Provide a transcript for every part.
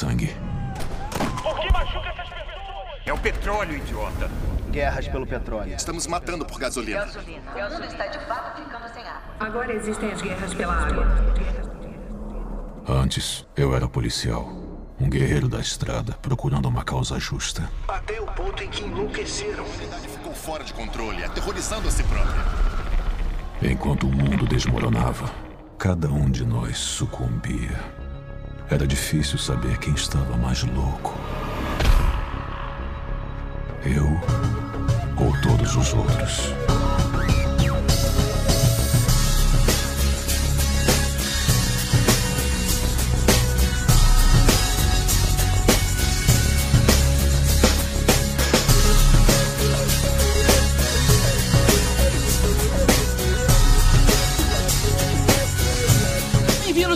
sangue. Por que machuca essas pessoas? É o petróleo, idiota. Guerras pelo petróleo. Estamos matando por gasolina. Gasolina. O mundo está de fato ficando sem água. Agora existem as guerras pela água. Antes, eu era policial. Um guerreiro da estrada, procurando uma causa justa. Até o ponto em que enlouqueceram. A humanidade ficou fora de controle, aterrorizando a si própria. Enquanto o mundo desmoronava, cada um de nós sucumbia. Era difícil saber quem estava mais louco. Eu ou todos os outros.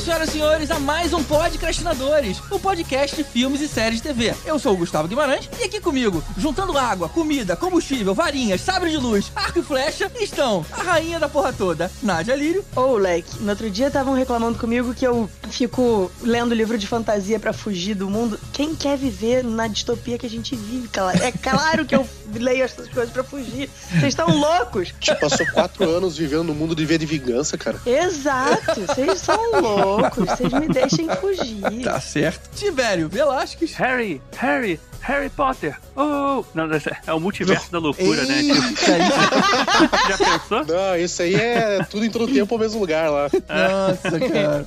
Senhoras e senhores, a mais um Podcastinadores, o podcast de filmes e séries de TV. Eu sou o Gustavo Guimarães e aqui comigo, juntando água, comida, combustível, varinhas, sabre de luz, arco e flecha, estão a rainha da porra toda, Nádia Lírio. Ô, leque, no outro dia estavam reclamando comigo que eu fico lendo livro de fantasia pra fugir do mundo. Quem quer viver na distopia que a gente vive, cara? É claro que eu leio essas coisas pra fugir. Vocês estão loucos? Você passou quatro anos vivendo no mundo de ver de vingança, cara. Exato, vocês são loucos, vocês me deixem fugir. Tá certo. Tibério Velasquez. Harry, Harry, Harry Potter. Oh, não, é o multiverso da loucura, né? Eita, isso- Já pensou? Não, isso aí é tudo em todo tempo ao mesmo lugar lá. Nossa, cara.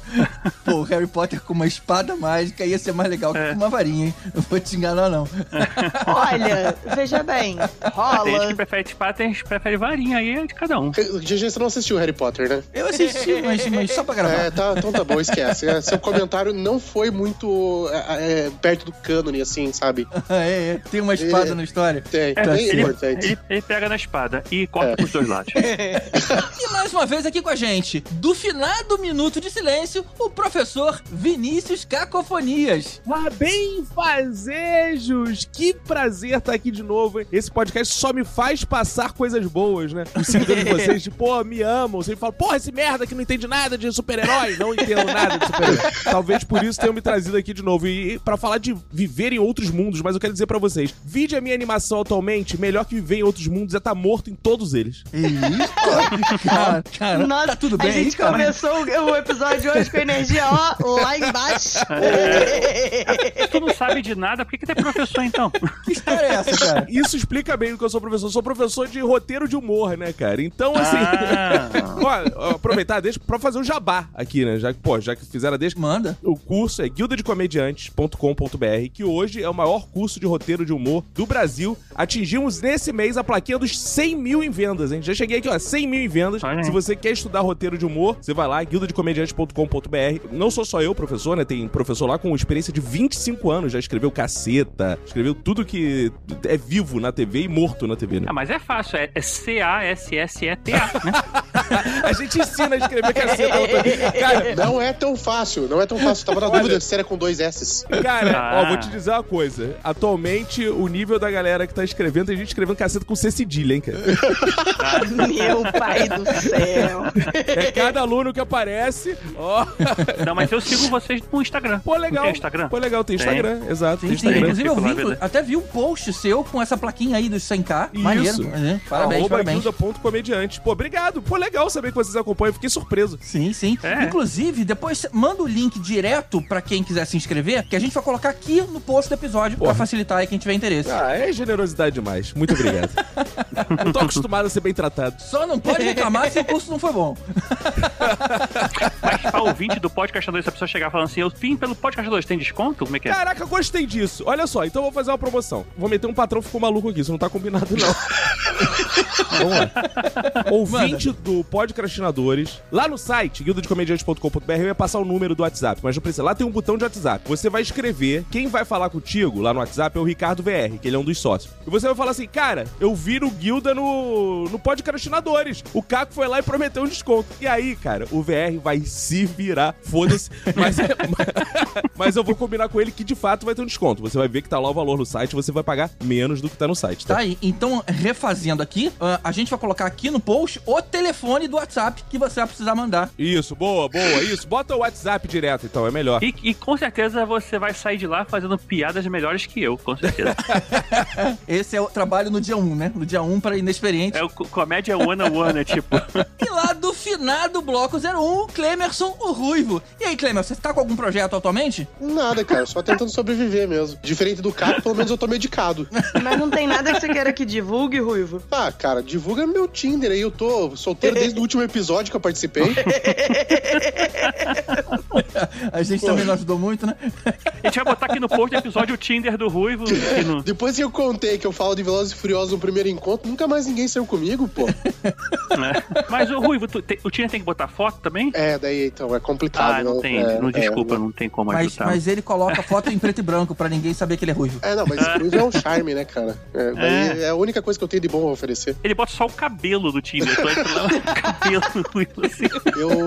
Pô, o Harry Potter com uma espada mágica ia ser mais legal que com uma varinha, hein? Não vou te enganar, não. Olha, veja bem, Tem gente que rola. prefere espada, tem gente que prefere varinha, aí é de cada um. GG, você não assistiu Harry Potter, né? Eu assisti, mas, mas só pra gravar. É, tá, então tá bom, esquece. É, Seu comentário não foi muito é, é, perto do cânone, assim, sabe? É, é. Tem uma espada É. na história. Tem, É, bem ele, ele, ele pega na espada e corta É. pros dois lados. E mais uma vez aqui com a gente, do finado Minuto de Silêncio, o professor Vinícius Cacofonias. Ah, bem fazejos! Que prazer estar aqui de novo, hein? Esse podcast só me faz passar coisas boas, né? Seguidores de vocês, tipo, pô, me amam. Sempre falam, porra, esse merda que não entende nada de super-herói. Não entendo nada de super-herói. Talvez por isso tenham me trazido aqui de novo. E pra falar de viver em outros mundos, mas eu quero dizer pra vocês: vide a minha animação atualmente, melhor que viver em outros mundos é estar morto em todos eles. Eita, cara, cara, Nossa, tá tudo bem a gente cara? começou o episódio hoje com a energia, ó, lá embaixo. Tu não sabe de nada, por que, que tu é professor então? Que história é essa, cara? Isso explica bem o que eu sou professor. Eu sou professor de roteiro de humor, né, cara? Então, assim. Ah. ó, aproveitar, deixa pra fazer o jabá aqui, né? Já que, pô, já que fizeram deixa. Manda. O curso é guildadecomediantes.com.br, que hoje é o maior curso de roteiro de humor do Brasil. Atingimos nesse mês a plaquinha dos 100 mil em vendas, hein? Já cheguei aqui, ó, 100 mil em vendas. Olha. Se você quer estudar roteiro de humor, você vai lá, guildadecomediantes.com.br. Não sou só eu, professor, né? Tem professor lá com experiência de 25 anos, já escreveu caceta, escreveu tudo que é vivo na TV e morto na TV, né? Ah, mas é fácil, é, é C-A-S-S-E-T-A, né? A gente ensina a escrever caceta. Cara, Não é tão fácil, não é tão fácil. Tava na Olha. dúvida se era com dois S's. Cara, Ah. ó, vou te dizer uma coisa. Atualmente, o nível da galera que tá escrevendo, tem gente escrevendo caceta com C cedilha, hein, cara? Meu pai do céu. É cada aluno que aparece, ó. Não, mas eu sigo vocês no Instagram. Pô, legal. Tem Instagram? Pô, legal, tem Tem. Instagram, exato. Sim, tem. Instagram. Inclusive, eu vi, até vi um post seu com essa plaquinha aí dos 100k. Isso. Maneiro. né? Parabéns, Arroba parabéns. guilda.comediante. Pô, obrigado. Pô, legal saber que vocês acompanham. Fiquei surpreso. Sim, sim. É. Inclusive, depois manda o link direto pra quem quiser se inscrever, que a gente vai colocar aqui no post do episódio Porra. pra facilitar aí quem tiver interesse. Ah, é generosidade demais. Muito obrigado. não tô acostumado a ser bem tratado. Só não pode reclamar se o curso não foi bom. Mas pra ouvinte do podcast 2, se a pessoa chegar falando assim, eu vim pelo podcast 2, tem desconto? Como é que é? Caraca, gostei disso. Olha só, então eu vou fazer uma promoção. Vou meter um patrão ficou maluco aqui, isso não tá combinado, não. Vamos lá. Ouvinte do Podcastinadores, lá no site, guildadecomediantes.com.br, eu ia passar o número do WhatsApp, mas não precisa. Lá tem um botão de WhatsApp. Você vai escrever, quem vai falar contigo lá no WhatsApp é o Ricardo VR, que ele é um dos sócios. E você vai falar assim, cara, eu vi no Guilda no, no Podcastinadores. O Caco foi lá e prometeu um desconto. E aí, cara, o VR vai se virar, foda-se. Mas, mas eu vou combinar com ele que de fato vai ter um desconto. Você vai ver que tá lá o valor no site, você vai pagar menos do que tá no site, tá? Tá aí. Então, refazendo aqui, ah, a gente vai colocar aqui no post o telefone do WhatsApp que você vai precisar mandar. Isso, boa, boa, isso. Bota o WhatsApp direto, então, é melhor. E, e com certeza você vai sair de lá fazendo piadas melhores que eu, com certeza. Esse é o trabalho no dia 1, né? No dia 1 para inexperiente. é o co- comédia one on one, é tipo. E lá do finado bloco 01, o Clemerson, o Ruivo. E aí, Clemerson, você tá com algum projeto atualmente? Nada, cara, só tentando sobreviver mesmo. Diferente do Caco, pelo menos eu tô medicado. Mas não tem nada que você queira que divulgue, Ruivo. Ah, cara, divulga meu Tinder aí. Eu tô solteiro desde o último episódio que eu participei. A gente também não ajudou muito, né? A gente vai botar aqui no post do episódio o Tinder do Ruivo. aqui no- Depois que eu contei que eu falo de Velozes e Furiosos no primeiro encontro, nunca mais ninguém saiu comigo, pô. né? Mas o Ruivo, tu tem- o Tinder tem que botar foto também? É, daí então, é complicado. Ah, não né? tem. É, não, é, desculpa, não tem como Mas, ajudar. mas ele coloca foto em preto e branco pra ninguém saber que ele é ruivo. É, não, mas isso é um charme, né, cara? É, daí é. a única coisa que eu tenho de bom a oferecer. Ele bota só o cabelo do Tinder. Tu entra lá, o cabelo do Ruivo, assim. Eu.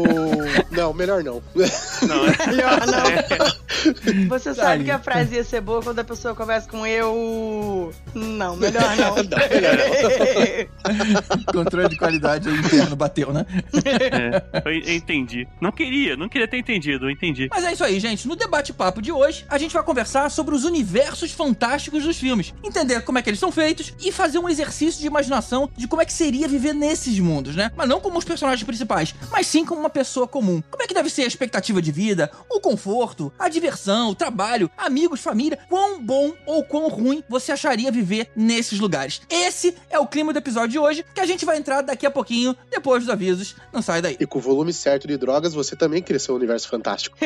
Não, melhor não. Não, é- Melhor não. é. Você sabe que a frase ia ser boa quando a pessoa conversa com eu. Não, melhor não. Controle de qualidade aí interno bateu, né? É, eu eu entendi. Não queria, não queria ter entendido, eu entendi. Mas é isso aí, gente. No debate-papo de hoje, a gente vai conversar sobre os universos fantásticos dos filmes, entender como é que eles são feitos e fazer um exercício de imaginação de como é que seria viver nesses mundos, né? Mas não como os personagens principais, mas sim como uma pessoa comum. Como é que deve ser a expectativa de vida, o conforto, a diversão, o trabalho, amigos, família, quão bom ou quão ruim você acharia viver nesses lugares. Esse é o clima do episódio de hoje, que a gente vai entrar daqui a pouquinho, depois dos avisos. Não sai daí. E com o volume certo de drogas, você também cresceu um universo fantástico.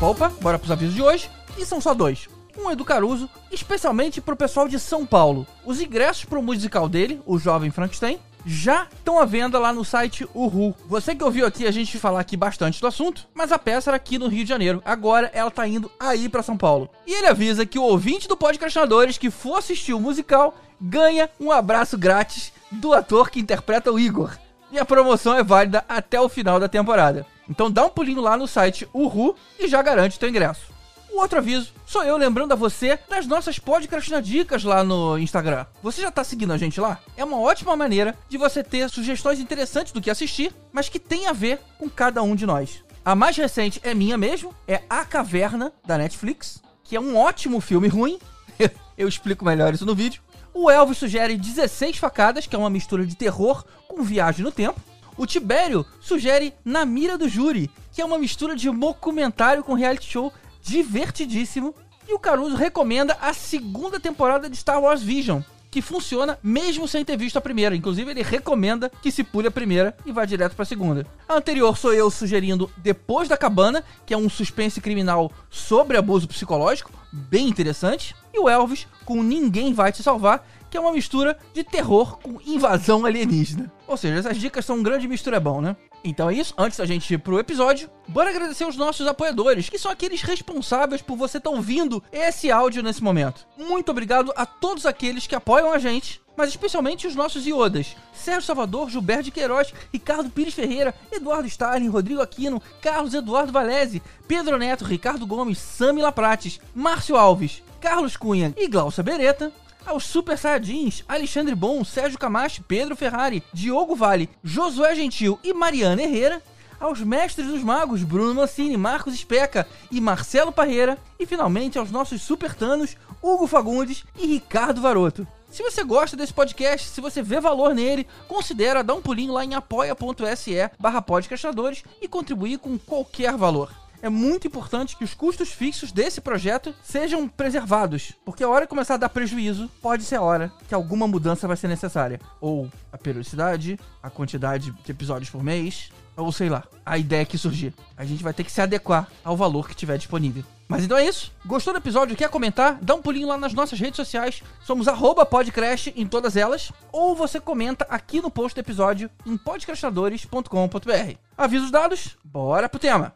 Opa, opa, bora pros avisos de hoje. E são só dois. Um é do Caruso, especialmente pro pessoal de São Paulo. Os ingressos pro musical dele, o Jovem Frankenstein, já estão à venda lá no site Uhu. Você que ouviu aqui a gente falar aqui bastante do assunto, mas a peça era aqui no Rio de Janeiro. Agora ela tá indo aí pra São Paulo. E ele avisa que o ouvinte do Podcastinadores que for assistir o musical ganha um abraço grátis do ator que interpreta o Igor. E a promoção é válida até o final da temporada. Então dá um pulinho lá no site Uhu e já garante o teu ingresso. O outro aviso, sou eu lembrando a você das nossas podcastina dicas lá no Instagram. Você já tá seguindo a gente lá? É uma ótima maneira de você ter sugestões interessantes do que assistir, mas que tem a ver com cada um de nós. A mais recente é minha mesmo, é A Caverna, da Netflix, que é um ótimo filme ruim. eu explico melhor isso no vídeo. O Elvis sugere 16 facadas, que é uma mistura de terror com viagem no tempo. O Tibério sugere Na Mira do Júri, que é uma mistura de documentário com reality show divertidíssimo. E o Caruso recomenda a segunda temporada de Star Wars Vision, que funciona mesmo sem ter visto a primeira. Inclusive, ele recomenda que se pule a primeira e vá direto pra segunda. A anterior sou eu sugerindo Depois da Cabana, que é um suspense criminal sobre abuso psicológico, bem interessante. E o Elvis com Ninguém Vai Te Salvar, que é uma mistura de terror com invasão alienígena. Ou seja, essas dicas são um grande mistura bom, né? Então é isso, antes da gente ir pro episódio, bora agradecer os nossos apoiadores, que são aqueles responsáveis por você estar ouvindo esse áudio nesse momento. Muito obrigado a todos aqueles que apoiam a gente, mas especialmente os nossos iodas. Sérgio Salvador, Gilberto de Queiroz, Ricardo Pires Ferreira, Eduardo Stalin, Rodrigo Aquino, Carlos Eduardo Valese, Pedro Neto, Ricardo Gomes, Sami Laprates, Márcio Alves, Carlos Cunha e Glaucia Beretta, aos Super Saiyajins, Alexandre Bom, Sérgio Camacho, Pedro Ferrari, Diogo Vale, Josué Gentil e Mariana Herrera, aos Mestres dos Magos, Bruno Mancini, Marcos Especa e Marcelo Parreira, e finalmente aos nossos Super Tanos, Hugo Fagundes e Ricardo Varoto. Se você gosta desse podcast, se você vê valor nele, considera dar um pulinho lá em apoia.se barra podcastadores e contribuir com qualquer valor é muito importante que os custos fixos desse projeto sejam preservados, porque a hora que começar a dar prejuízo, pode ser a hora que alguma mudança vai ser necessária. Ou a periodicidade, a quantidade de episódios por mês, ou sei lá, a ideia que surgir. A gente vai ter que se adequar ao valor que tiver disponível. Mas então é isso. Gostou do episódio? Quer comentar? Dá um pulinho lá nas nossas redes sociais. Somos podcast em todas elas. Ou você comenta aqui no post do episódio em podcastadores.com.br. Avisos dados, bora pro tema!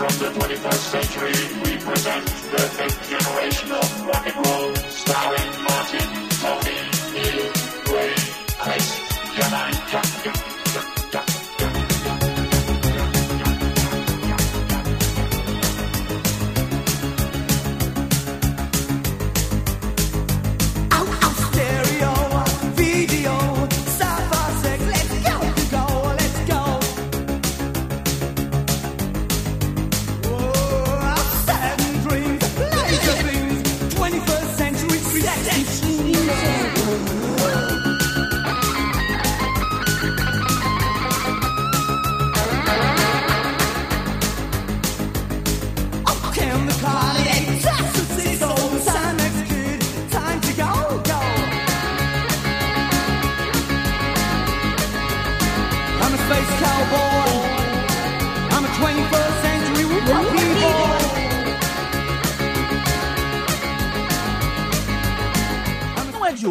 from the 21st century, we present the fifth generation of rock and roll, starring Martin, Tony, Neil, Ray, Chris, and Jack.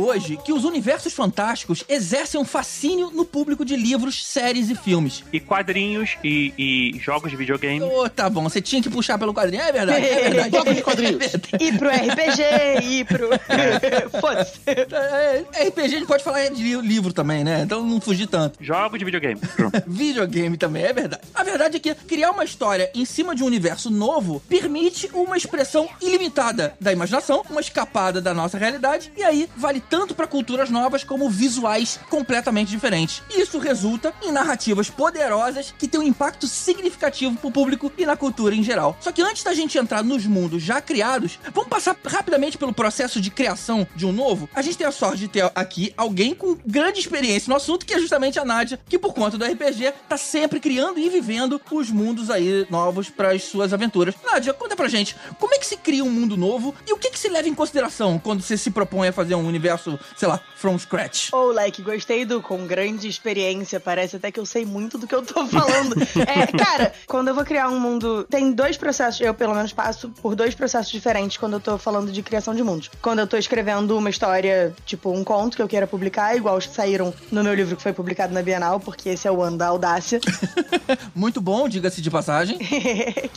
Hoje que os universos fantásticos exercem um fascínio no público de livros, séries e filmes. E quadrinhos e, e jogos de videogame. Ô, tá bom, você tinha que puxar pelo quadrinho. É verdade, é verdade. Jogos de quadrinhos. E pro RPG, e pro. Foda-se. É, RPG a gente pode falar de li- livro também, né? Então não fugir tanto. Jogos de videogame. Videogame também, é verdade. A verdade é que criar uma história em cima de um universo novo permite uma expressão ilimitada da imaginação, uma escapada da nossa realidade, e aí vale tanto para culturas novas como visuais completamente diferentes. Isso resulta em narrativas poderosas que têm um impacto significativo pro público e na cultura em geral. Só que antes da gente entrar nos mundos já criados, vamos passar rapidamente pelo processo de criação de um novo. A gente tem a sorte de ter aqui alguém com grande experiência no assunto, que é justamente a Nádia, que por conta do RPG tá sempre criando e vivendo os mundos aí novos para as suas aventuras. Nádia, conta pra gente, como é que se cria um mundo novo e o que que se leva em consideração quando você se propõe a fazer um universo, sei lá, from scratch? Ou, like, gostei do com grande experiência. Parece até que eu sei muito do que eu tô falando. é, cara, quando eu vou criar um mundo. Tem dois processos, eu pelo menos passo por dois processos diferentes quando eu tô falando de criação de mundos. Quando eu tô escrevendo uma história, tipo um conto que eu queira publicar, igual os que saíram no meu livro que foi publicado na Bienal, porque esse é o ano da audácia. Muito bom, diga-se de passagem.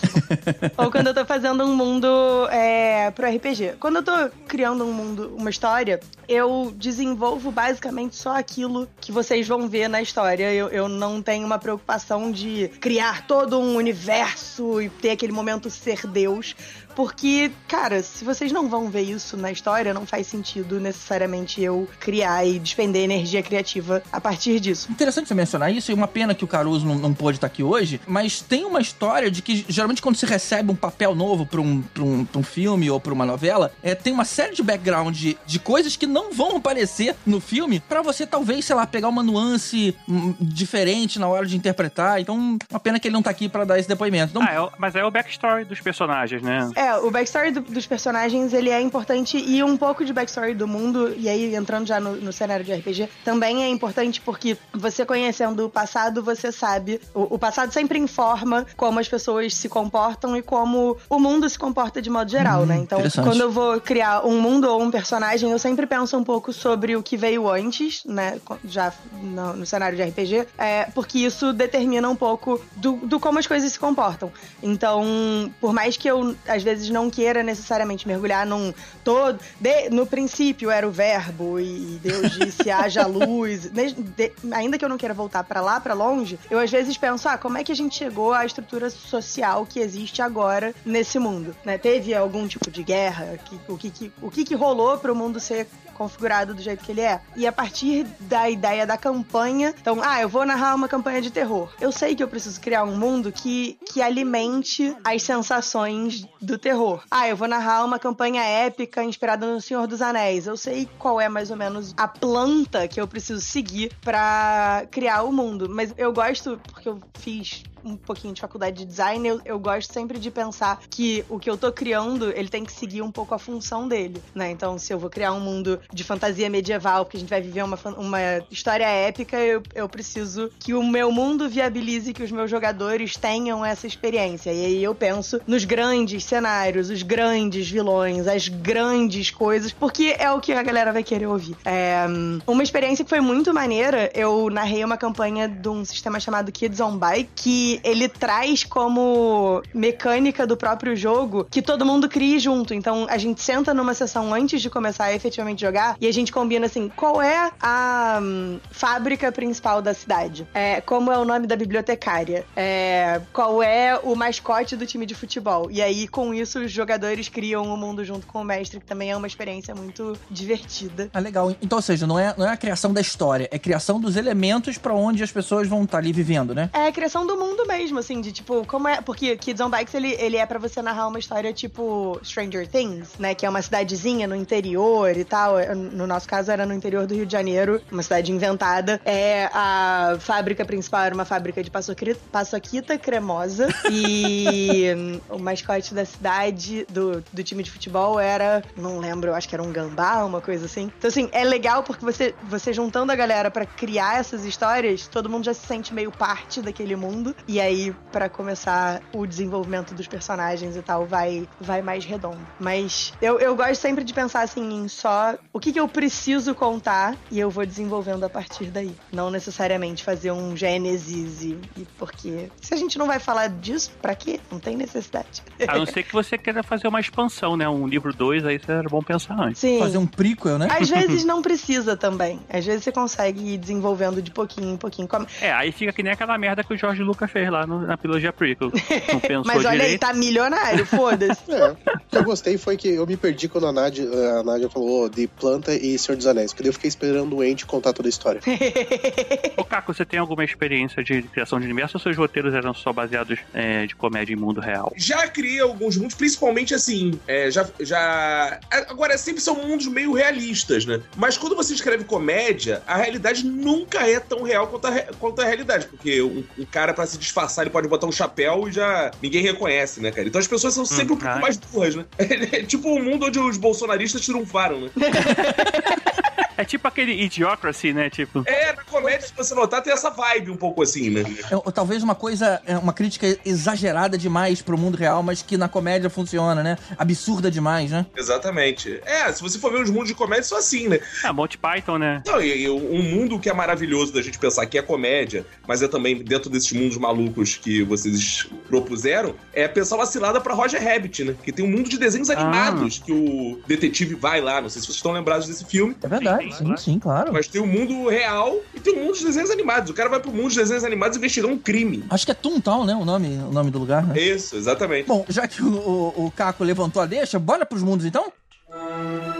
Ou quando eu tô fazendo um mundo é, pro RPG. Quando eu tô criando um mundo, uma história, eu desenvolvo basicamente só aquilo que vocês vão ver na história. Eu, eu não tenho uma preocupação de criar todo um universo e ter aquele momento ser Deus. Porque, cara, se vocês não vão ver isso na história, não faz sentido necessariamente eu criar e despender energia criativa a partir disso. Interessante você mencionar isso, e uma pena que o Caruso não, não pôde estar aqui hoje, mas tem uma história de que geralmente quando se recebe um papel novo pra um, pra um, pra um filme ou pra uma novela, é, tem uma série de background de, de coisas que não vão aparecer no filme pra você talvez, sei lá, pegar uma nuance hum, diferente na hora de interpretar. Então, uma pena que ele não tá aqui pra dar esse depoimento. Então, Ah, é o- mas é o backstory dos personagens, né? É, o backstory do- dos personagens, ele é importante e um pouco de backstory do mundo, e aí entrando já no, no cenário de RPG, também é importante porque você conhecendo o passado, você sabe, o, o passado sempre informa como as pessoas se comportam e como o mundo se comporta de modo geral, Hum, né? Então, quando eu vou criar um mundo ou um personagem, eu sempre penso um pouco sobre o que veio antes, né? Já no, no cenário de RPG, é, porque isso determina um pouco do, do como as coisas se comportam. Então, por mais que eu, às vezes, não queira necessariamente mergulhar num todo. de- no princípio era o verbo e Deus disse haja luz. De- de- ainda que eu não queira voltar pra lá, pra longe, eu às vezes penso, ah, como é que a gente chegou à estrutura social que existe agora nesse mundo? Né? Teve algum tipo de guerra? Que- o que, que- o que, que rolou para o mundo ser configurado do jeito que ele é. E a partir da ideia da campanha, então, ah, eu vou narrar uma campanha de terror. Eu sei que eu preciso criar um mundo que, que alimente as sensações do terror. Ah, eu vou narrar uma campanha épica inspirada no Senhor dos Anéis. Eu sei qual é mais ou menos a planta que eu preciso seguir pra criar o mundo. Mas eu gosto, porque eu fiz um pouquinho de faculdade de design, eu, eu gosto sempre de pensar que o que eu tô criando, ele tem que seguir um pouco a função dele, né? Então, se eu vou criar um mundo de fantasia medieval, porque a gente vai viver uma, uma história épica, eu, eu preciso que o meu mundo viabilize que os meus jogadores tenham essa experiência. E aí eu penso nos grandes cenários, os grandes vilões, as grandes coisas, porque é o que a galera vai querer ouvir. É, uma experiência que foi muito maneira, eu narrei uma campanha de um sistema chamado Kids on Bike, que ele traz como mecânica do próprio jogo que todo mundo crie junto. Então a gente senta numa sessão antes de começar a efetivamente jogar e a gente combina assim: qual é a hum, fábrica principal da cidade? É, como é o nome da bibliotecária? É, qual é o mascote do time de futebol? E aí, com isso, os jogadores criam o mundo junto com o mestre, que também é uma experiência muito divertida. Ah, legal. Então, ou seja, não é, não é a criação da história, é a criação dos elementos pra onde as pessoas vão estar ali vivendo, né? É a criação do mundo mesmo, assim, de tipo, como é. Porque Kids on Bikes ele, ele é pra você narrar uma história tipo Stranger Things, né? Que é uma cidadezinha no interior e tal. É, No nosso caso era no interior do Rio de Janeiro, uma cidade inventada. É, a fábrica principal era uma fábrica de paçoquita, cremosa. E o mascote da cidade, do, do time de futebol, era. Não lembro, acho que era um gambá, uma coisa assim. Então, assim, é legal porque você, você juntando a galera pra criar essas histórias, todo mundo já se sente meio parte daquele mundo. E aí, pra começar o desenvolvimento dos personagens e tal, vai, vai mais redondo. Mas eu, eu gosto sempre de pensar assim em só o que, que eu preciso contar e eu vou desenvolvendo a partir daí. Não necessariamente fazer um Gênesis e, e porque se a gente não vai falar disso, pra quê? Não tem necessidade. A não ser que você queira fazer uma expansão, né? Um livro 2, aí era bom pensar antes. Sim. Fazer um prequel, né? Às vezes não precisa também. Às vezes você consegue ir desenvolvendo de pouquinho em pouquinho. Como- É, aí fica que nem aquela merda que o Jorge Lucas fez lá no- na trilogia prequel. Não pensou Mas olha aí, direito. tá milionário, foda-se. É, o que eu gostei foi que eu me perdi quando a Nádia, a Nádia falou de planta e Senhor dos Anéis, porque eu fiquei esperando o Ente contar toda a história. Ô, Caco, você tem alguma experiência de criação de universo ou seus roteiros eram só baseados é, de comédia em mundo real? Já criei alguns mundos, principalmente assim, é, já, já. Agora, sempre são mundos meio realistas, né? Mas quando você escreve comédia, a realidade nunca é tão real quanto a, quanto a realidade. Porque um, um cara, pra se disfarçar, ele pode botar um chapéu e já ninguém reconhece, né, cara? Então as pessoas são sempre um pouco ai. mais burras, né? É tipo um mundo onde os bolsonaristas triunfaram, né? É tipo aquele Idiocracy, né? Tipo. É, na comédia, se você notar, tem essa vibe um pouco assim, né? É, ou talvez uma coisa, é, uma crítica exagerada demais pro mundo real, mas que na comédia funciona, né? Absurda demais, né? Exatamente. É, se você for ver os mundos de comédia, são assim, né? É, Monty Python, né? Não, e, e um mundo que é maravilhoso da gente pensar que é comédia, mas é também dentro desses mundos malucos que vocês propuseram, é pensar uma cilada pra Roger Rabbit, né? Que tem um mundo de desenhos Ah. animados que o detetive vai lá. Não sei se vocês estão lembrados desse filme. É verdade, sim, sim, claro. Mas tem o mundo real e tem o mundo de desenhos animados. O cara vai pro mundo de desenhos animados investigar um crime. Acho que é Toontown, né? O nome, o nome do lugar, né? Isso, exatamente. Bom, já que o, o, o Caco levantou a deixa, bora pros mundos então? Vamos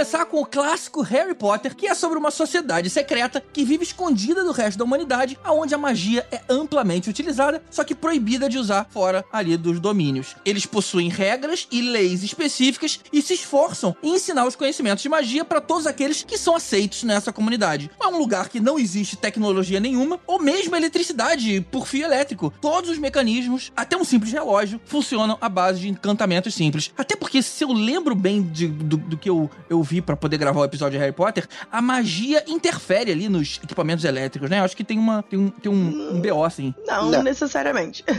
começar com o clássico Harry Potter, que é sobre uma sociedade secreta que vive escondida do resto da humanidade, aonde a magia é amplamente utilizada, só que proibida de usar fora ali dos domínios. Eles possuem regras e leis específicas e se esforçam em ensinar os conhecimentos de magia para todos aqueles que são aceitos nessa comunidade. É um lugar que não existe tecnologia nenhuma, ou mesmo eletricidade por fio elétrico. Todos os mecanismos, até um simples relógio, funcionam à base de encantamentos simples. Até porque, se eu lembro bem de- do, do que eu, eu vi para poder gravar o episódio de Harry Potter, a magia interfere ali nos equipamentos elétricos, né? Eu acho que tem, uma, tem, um, tem um, um BO assim. Não, Não. necessariamente.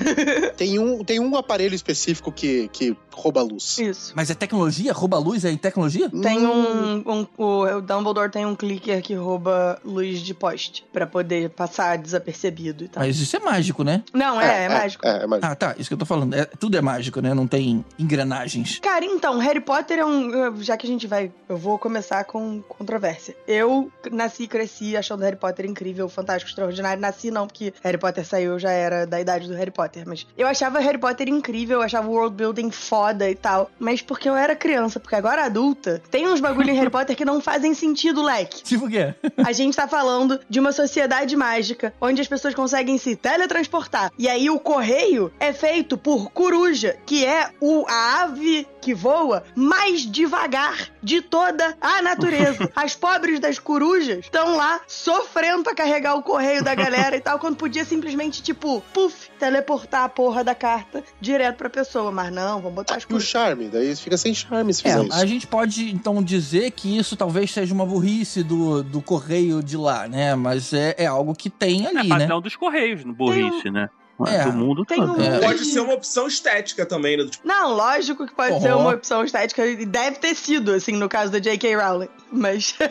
Tem um, tem um aparelho específico que, que rouba a luz. Isso. Mas é tecnologia? Rouba luz é tecnologia? Tem Hum. um, um- o, o Dumbledore tem um clicker que rouba luz de poste pra poder passar desapercebido e tal. Mas isso é mágico, né? Não, é, é, mágico. É, é mágico. Ah, tá. Isso que eu tô falando. É, tudo é mágico, né? Não tem engrenagens. Cara, então, Harry Potter é um. Já que a gente vai. Eu vou começar com controvérsia. Eu nasci e cresci achando Harry Potter incrível, fantástico, extraordinário. Nasci não, porque Harry Potter saiu, eu já era da idade do Harry Potter. Mas eu achava Harry Potter incrível, eu achava o world building foda e tal. Mas porque eu era criança, porque agora adulta, tem uns bagulho em Harry Potter que não fazem sentido, leque. Tipo o quê? A gente tá falando de uma sociedade mágica onde as pessoas conseguem se teletransportar. E aí o correio é feito por coruja, que é o, a ave que voa mais devagar de toda a natureza. As pobres das corujas estão lá sofrendo pra carregar o correio da galera e tal, quando podia simplesmente, tipo, puf, teleportar a porra da carta direto pra pessoa. Mas não, vamos botar as E o corujas. charme, daí fica sem charme se É, fizer isso. a gente pode então dizer que isso talvez seja uma burrice do, do correio de lá, né? Mas é, é algo que tem É ali, né? padrão dos Correios, no burrice, né? É. Do mundo Tem todo. um- É. Pode ser uma opção estética também, né? Tipo, Não, lógico que pode Uhum. ser uma opção estética e deve ter sido, assim, no caso da J.K. Rowling. Mas.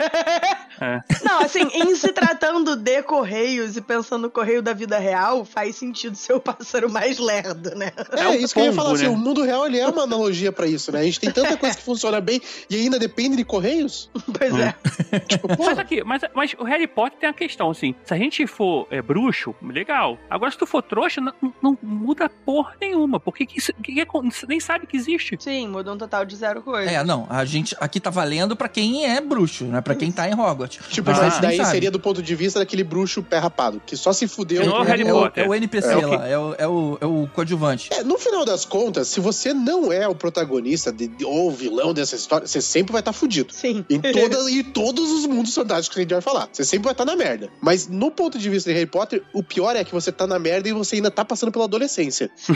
É. Não, assim, em se tratando de correios e pensando no correio da vida real, faz sentido ser o pássaro mais lerdo, né? É, um isso que eu ia pombo, falar, assim, né? o mundo real ele é uma analogia pra isso, né? A gente tem tanta coisa que funciona bem e ainda depende de correios. Pois é. Tipo, Mas aqui, mas, mas o Harry Potter tem a questão, assim, se a gente for é, bruxo, legal. Agora, se tu for trouxa, não, não muda porra nenhuma, porque que, isso- que, que, você nem sabe que existe. Sim, muda um total de zero coisa. É, não, a gente aqui tá valendo pra quem é bruxo, né? Pra quem tá em Hogwarts. tipo, Mas a mas gente nem daí sabe. seria do ponto de vista daquele bruxo pé rapado, que só se fudeu. É o Harry é, o, Potter. é o NPC É o lá, é o, é, o, é o coadjuvante. É, no final das contas, se você não é o protagonista de, ou o vilão dessa história, você sempre vai estar fudido. Sim. Em, toda, em todos os mundos fantásticos que a gente vai falar. Você sempre vai estar na merda. Mas no ponto de vista de Harry Potter, o pior é que você tá na merda e você ainda tá passando pela adolescência.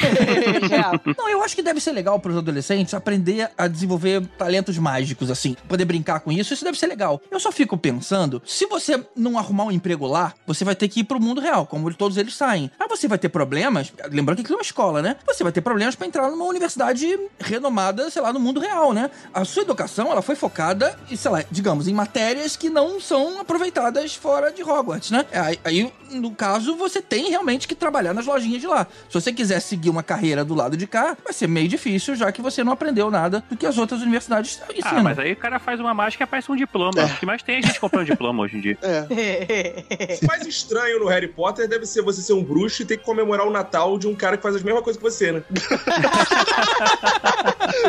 Não, eu acho que deve ser legal pros adolescentes aprender a desenvolver talentos mágicos, assim. Poder brincar com isso, isso deve ser legal. Eu só fico pensando, se você não arrumar um emprego lá, você vai ter que ir pro mundo real, como todos eles saem. Aí você vai ter problemas, lembrando que aquilo é uma escola, né? Você vai ter problemas pra entrar numa universidade renomada, sei lá, no mundo real, né? A sua educação, ela foi focada, sei lá, digamos, em matérias que não são aproveitadas fora de Hogwarts, né? Aí, aí, no caso, você tem realmente que trabalhar nas lojinhas de lá. Se você quiser seguir uma carreira do lado de cá, vai ser meio difícil, já que você não aprendeu nada do que as outras universidades ensinam. Ah, mas aí o cara faz uma mágica e aparece um diploma. O que mais tem é a gente comprando diploma hoje em dia. O mais estranho no Harry Potter deve ser você ser um bruxo e ter que comemorar o Natal de um cara que faz as mesmas coisas que você, né?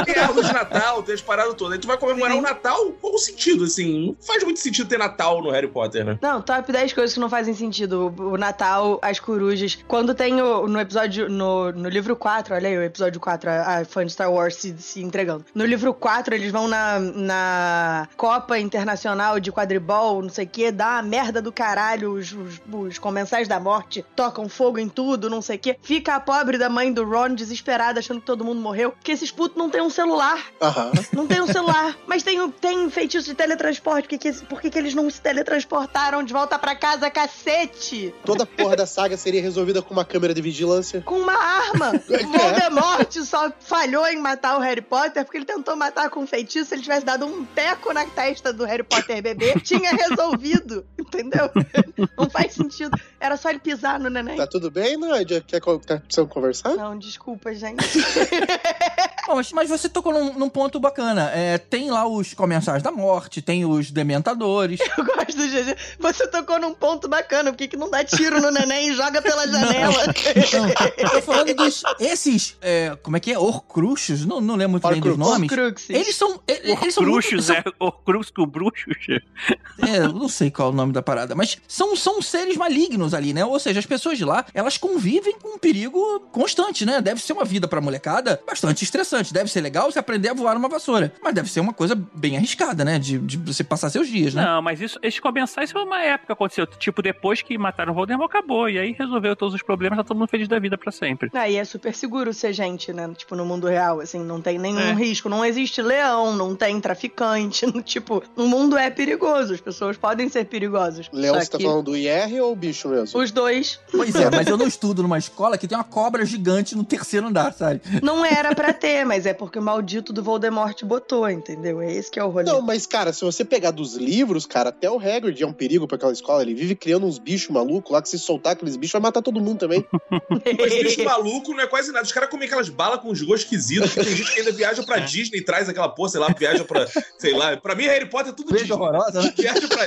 tem árvore de Natal, tem as paradas todas. Aí tu vai comemorar o Natal? Qual o sentido, assim? Não faz muito sentido ter Natal no Harry Potter, né? Não, top 10 coisas que não fazem sentido. O Natal, as corujas. Quando tem o, no episódio, no, no livro 4, olha aí o episódio 4, a, a fã de Star Wars se, se entregando. No livro 4, eles vão na, na Copa Internacional de Quadribol, não sei o que, dá uma merda do caralho, os, os, os comensais da morte tocam fogo em tudo, não sei o que. Fica a pobre da mãe do Ron desesperada, achando que todo mundo morreu, porque esses putos não tem um celular. Aham. Não tem um celular, mas tem, tem feitiço de teletransporte. Por que, que, por que, que eles não se teletransportaram de volta pra casa, cacete? Toda a porra da saga seria resolvida com uma câmera de vigilância. Com uma arma. O Voldemort só falhou em matar o Harry Potter porque ele tentou matar com um feitiço. Se ele tivesse dado um teco na testa do Harry Potter bebê, tinha resolvido. Entendeu? Não faz sentido. Era só ele pisar no neném. Tá tudo bem, Nádia? Quer, co- tá precisando conversar? Não, desculpa, gente. Bom, mas, você tocou num, num ponto bacana. É, tem lá os comensais da morte, tem os dementadores. Eu gosto do GG. Você tocou num ponto bacana. Por que, que não dá tiro no neném e joga pela janela? Eu tô falando dos. Esses. é, como é que é? Orcruxos? Não, não lembro muito bem dos nomes. Horcruxes. Eles são. Eles são muito- Bruxos, são- é. O Cruz com bruxos. É, eu não sei qual é o nome da parada, mas são, são seres malignos ali, né? Ou seja, as pessoas de lá, elas convivem com um perigo constante, né? Deve ser uma vida pra molecada bastante estressante. Deve ser legal você aprender a voar numa vassoura, mas deve ser uma coisa bem arriscada, né? De, de você passar seus dias, né? Não, mas isso, esses comensais foi uma época que aconteceu. Tipo, depois que mataram o Voldemort, acabou. E aí resolveu todos os problemas, tá todo mundo feliz da vida pra sempre. Aí é super seguro ser gente, né? Tipo, no mundo real, assim, não tem nenhum É. risco. Não existe leão, não tem traficante. tipo, o mundo é perigoso. As pessoas podem ser perigosas. Leão, Só você tá que falando do IR ou o bicho mesmo? Os dois. Pois é, mas eu não estudo numa escola que tem uma cobra gigante no terceiro andar, sabe? Não era pra ter, mas é porque o maldito do Voldemort botou, entendeu? É esse que é o rolê. Não, mas, cara, se você pegar dos livros, cara, até o Hagrid é um perigo pra aquela escola. Ele vive criando uns bichos malucos lá, que se soltar aqueles bichos vai matar todo mundo também. Esse bicho maluco não é quase nada. Os caras comem aquelas balas com os gostos esquisitos. que Tem gente que ainda viaja pra Disney e traz aquela porra, sei lá, viaja pra. Sei lá. Pra mim, Harry Potter é tudo Veja Disney. horrorosa, né? Viaja pra.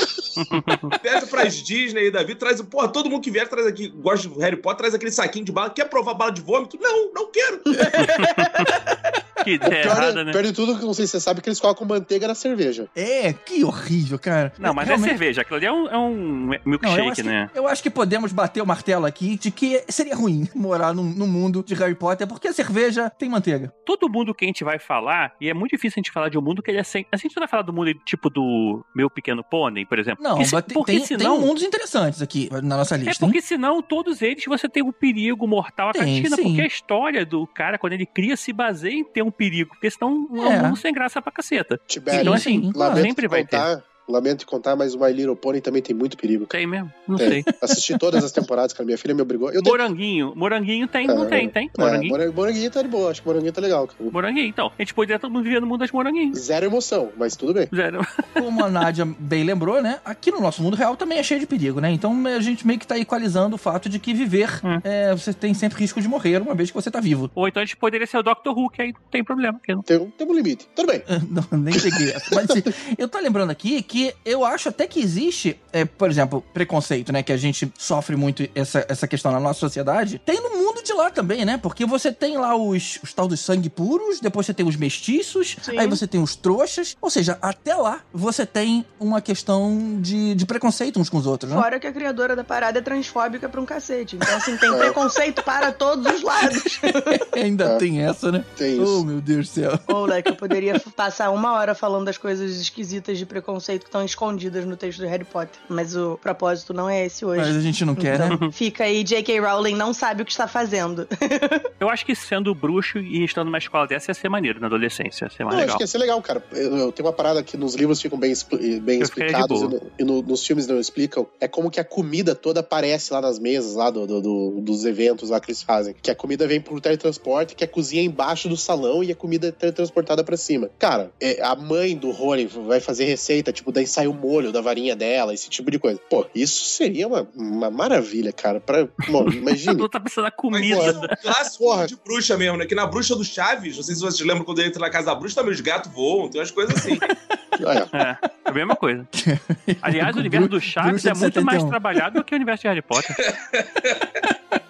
viaja pras Disney e Davi traz. Porra, todo mundo que vier traz aqui, gosta de Harry Potter, traz aquele saquinho de bala. Quer provar bala de vômito? Não, não quero. Que ideia Pior, errada, né? pior de tudo, que não sei se você sabe, que eles colocam manteiga na cerveja. É, que horrível, cara. Não, mas Realmente- é cerveja. Aquilo ali é um, é um Não, eu, milkshake, acho que, né? eu acho que podemos bater o martelo aqui de que seria ruim morar num, num mundo de Harry Potter, porque a cerveja tem manteiga. Todo mundo que a gente vai falar, e é muito difícil a gente falar de um mundo que ele é sem. A gente não vai falar do mundo tipo do Meu Pequeno Pônei, por exemplo. Não, Porque se- mas tem, porque tem, senão. tem mundos interessantes aqui na nossa É lista. hein? porque senão todos eles você tem um perigo mortal à Tem, cantina, sim. porque a história do cara, quando ele cria, se baseia em ter um perigo, porque senão é É. um mundo sem graça pra caceta. Tibério, Então, assim, sim, sempre te vai ter. Lamento te contar, mas o My Little Pony também tem muito perigo. Tem mesmo? Não Tem. sei. Assisti todas as temporadas, cara. Minha filha me obrigou. Eu tenho- Moranguinho. Moranguinho tem, não É, tem, tem. É, Moranguinho. Moranguinho. Moranguinho tá de boa, acho que Moranguinho tá legal, cara. Moranguinho, então. A gente poderia todo mundo viver no mundo das moranguinhos. Zero emoção, mas tudo bem. Zero. Como a Nádia bem lembrou, né? Aqui no nosso mundo real também é cheio de perigo, né? Então a gente meio que tá equalizando o fato de que viver, Hum. é, você tem sempre risco de morrer uma vez que você tá vivo. Ou então a gente poderia ser o Dr. Who, que aí não tem problema. porque não- Tem, um- tem um limite. Tudo bem. Não, nem peguei essa. Mas assim, eu tô lembrando aqui que eu acho até que existe, é, por exemplo, preconceito, né? Que a gente sofre muito essa, essa questão na nossa sociedade. Tem no mundo de lá também, né? Porque você tem lá os, os tal dos sangue puros, depois você tem os mestiços, Sim. aí você tem os trouxas. Ou seja, até lá você tem uma questão de, de preconceito uns com os outros, né? Fora que a criadora da parada é transfóbica pra um cacete. Então, assim, tem preconceito para todos os lados. Ainda tem essa, né? Tem Oh, isso. meu Deus do céu. Ou, like, eu poderia passar uma hora falando das coisas esquisitas de preconceito que estão escondidas no texto do Harry Potter. Mas o propósito não é esse hoje. Mas a gente não quer, né? Então, fica aí, J.K. Rowling não sabe o que está fazendo. Eu acho que sendo bruxo e estando numa escola dessa ia ser maneiro na adolescência, ia ser mais Não, acho legal. que ia ser legal, cara. Eu, eu tenho uma parada que nos livros ficam bem, expli- bem Eu de explicados e, no- e no- nos filmes não explicam. É como que a comida toda aparece lá nas mesas, lá do, do- do- dos eventos lá que eles fazem. Que a comida vem por teletransporte, que a cozinha é embaixo do salão e a comida é teletransportada pra cima. Cara, é, a mãe do Rony vai fazer receita, tipo, daí sai o molho da varinha dela, esse tipo de coisa. Pô, isso seria uma, uma maravilha, cara. Pra, bom, imagina. Tá pensando na Mas comida. é um clássico de bruxa mesmo, né? Que na bruxa do Chaves, não sei se vocês lembram quando ele entra na casa da bruxa, também os gatos voam, tem umas coisas assim. É. É, a mesma coisa. Aliás, o universo do Chaves Bruxa é muito mais 71. trabalhado do que o universo de Harry Potter.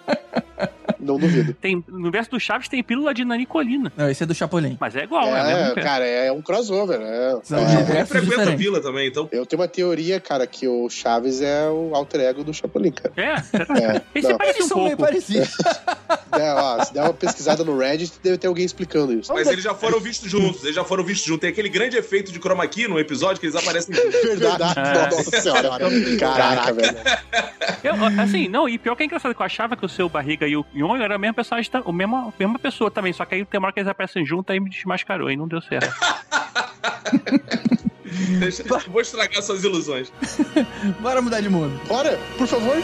Não duvido. Tem, no universo do Chaves tem pílula de nanicolina. Não, esse é do Chapolin. Mas é igual, é, É, cara, é um crossover. É, São é. Ele universos frequenta a vila também, então. Eu tenho uma teoria, cara, que o Chaves é o alter ego do Chapolin, cara. É, será? É, Esse não. parece um são meio pouco. parecidos. É, ó, se der uma pesquisada no Reddit, deve ter alguém explicando isso. Mas eles já foram vistos juntos, eles já foram vistos juntos. Tem aquele grande efeito de chroma key no episódio que eles aparecem juntos. Verdade. É. Nossa senhora. Caraca, velho. Eu, assim, não, e pior que é engraçado, que eu achava que o seu Barriga e o Yon eram a mesma personagem, o mesmo, a mesma pessoa também, só que aí tem uma hora que eles aparecem juntos, aí me desmascarou, aí não deu certo. Deixa, vou estragar suas ilusões. Bora mudar de mundo. Bora, por favor.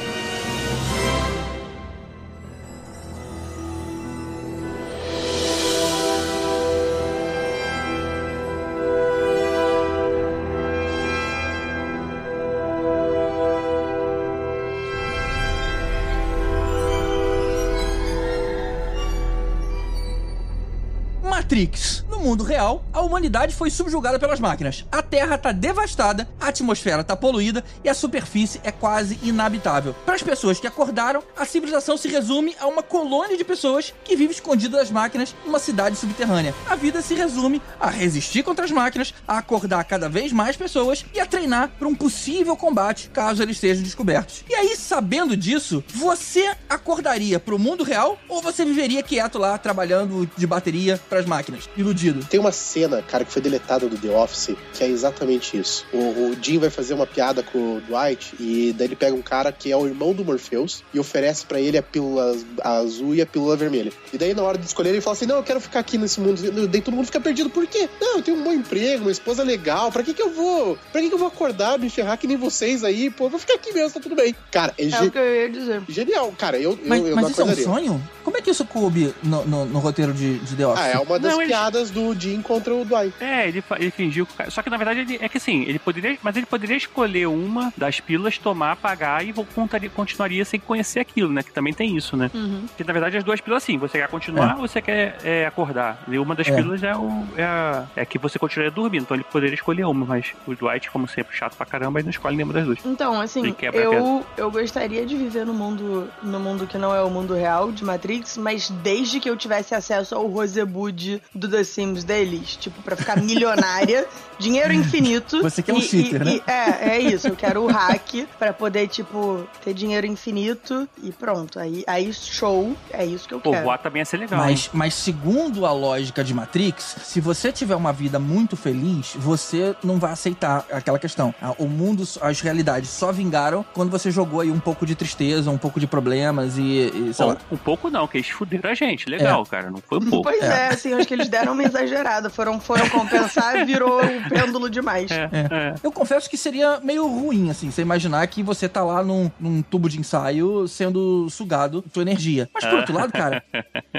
Matrix. Mundo real, a humanidade foi subjugada pelas máquinas. A Terra tá devastada, a atmosfera tá poluída e a superfície é quase inabitável. Para as pessoas que acordaram, a civilização se resume a uma colônia de pessoas que vive escondida das máquinas numa cidade subterrânea. A vida se resume a resistir contra as máquinas, a acordar cada vez mais pessoas e a treinar para um possível combate caso eles sejam descobertos. E aí, sabendo disso, você acordaria pro mundo real ou você viveria quieto lá trabalhando de bateria pras máquinas? Iludido. Tem uma cena, cara, que foi deletada do The Office, que é exatamente isso. O, o Jim vai fazer uma piada com o Dwight e daí ele pega um cara que é o irmão do Morpheus e oferece pra ele a pílula azul e a pílula vermelha. E daí na hora de escolher ele fala assim: "Não, eu quero ficar aqui nesse mundo". Daí todo mundo fica perdido. Por quê? Não, eu tenho um bom emprego, uma esposa legal. Pra que que eu vou? Pra que que eu vou acordar, me ferrar que nem vocês aí? Pô, eu vou ficar aqui mesmo, tá tudo bem. Cara, é, É ge- o que eu ia dizer. genial, cara. Eu, Mas, eu, eu mas não isso é um acordaria. sonho? Como é que isso coube no, no- no roteiro de, de The Office? Ah, é uma das Não, ele- piadas do Jim contra o Dwight. É, ele, ele fingiu que o cara. Só que na verdade ele, é que assim, ele poderia. Mas ele poderia escolher uma das pílulas, tomar, apagar e contaria- continuaria sem conhecer aquilo, né? Que também tem isso, né? Uhum. Porque na verdade as duas pílulas assim, você quer continuar ou você quer é, acordar? E uma das É. pílulas é, o, é, a- é que você continuaria dormindo, então ele poderia escolher uma, mas o Dwight, como sempre, chato pra caramba, ele não escolhe nenhuma das duas. Então, assim, Ele eu, eu gostaria de viver no mundo, no mundo que não é o mundo real de Matrix, mas desde que eu tivesse acesso ao Rosebud do The Sims deles, tipo, pra ficar milionária, dinheiro infinito. Você quer um e- cheater, e- né? e- é, é isso. Eu quero o hack pra poder, tipo, ter dinheiro infinito e pronto. Aí, aí show, é isso que eu Pô, quero. voar também ia ser legal. Mas, hein? mas segundo a lógica de Matrix, se você tiver uma vida muito feliz, você não vai aceitar aquela questão. Ah, O mundo, as realidades só vingaram quando você jogou aí um pouco de tristeza, um pouco de problemas e, e sei Bom, lá. um pouco não, que eles fuderam a gente. Legal, cara. Não foi um pouco. Pois é. assim, eu acho que eles deram uma exagerada. Foram, foram compensar e virou um pêndulo demais. É, É. é. Eu confesso que seria meio ruim, assim, você imaginar que você tá lá num, num tubo de ensaio sendo sugado sua energia. Mas por outro lado, cara,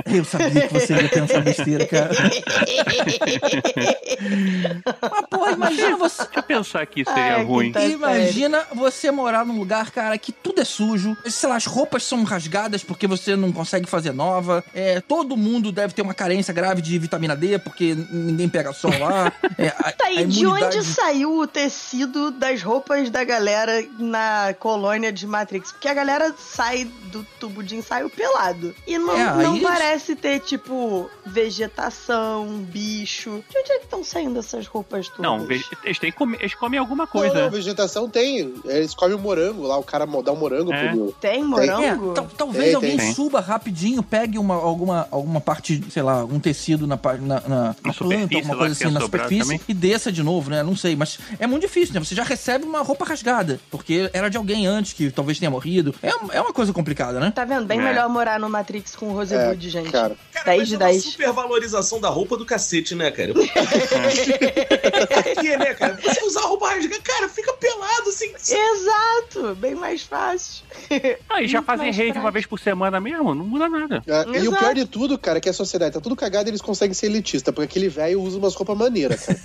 eu sabia que você ia pensar besteira, cara. Mas, porra, imagina você. Deixa eu pensar que isso seria Ai, que ruim. tá- Imagina você morar num lugar, cara, que tudo é sujo. Sei lá, as roupas são rasgadas porque você não consegue fazer nova. É, todo mundo deve ter uma carência grave de vitamina D, porque ninguém pega sol lá. É, a, Tá, e a de imunidade- onde saiu o tecido das roupas da galera na colônia de Matrix? Porque a galera sai do tubo de ensaio pelado. E não, É, aí não parece ter, tipo, vegetação, bicho. De onde é que estão saindo essas roupas todas? Não, eles, têm comer, eles comem alguma Não, coisa. não, né? vegetação tem. Eles comem o morango lá, o cara dá um morango É. pro. Tem É, morango? tal- talvez Tem, alguém tem. suba rapidinho, pegue uma, alguma, alguma parte, sei lá, um tecido na, na, na, na planta, alguma coisa assim, na superfície também. e desça de novo, né? Não sei, mas é muito difícil, né? Você já recebe uma roupa rasgada, porque era de alguém antes que talvez tenha morrido. É, é uma coisa complicada, né? Tá vendo? Bem É. melhor morar no Matrix com o Rosewood, É, gente. cara. Cara, 10 mas de é uma 10. supervalorização da roupa do cacete, né, cara? Por quê, né, cara? Você usar roupa rasgada, cara, fica pelado, assim. Exato! Bem mais fácil. Ah, e já Muito fazem rave prático. uma vez por semana mesmo, não muda nada. É, e o pior de tudo, cara, é que a sociedade tá tudo cagada e eles conseguem ser elitista, porque aquele velho usa umas roupas maneiras, cara.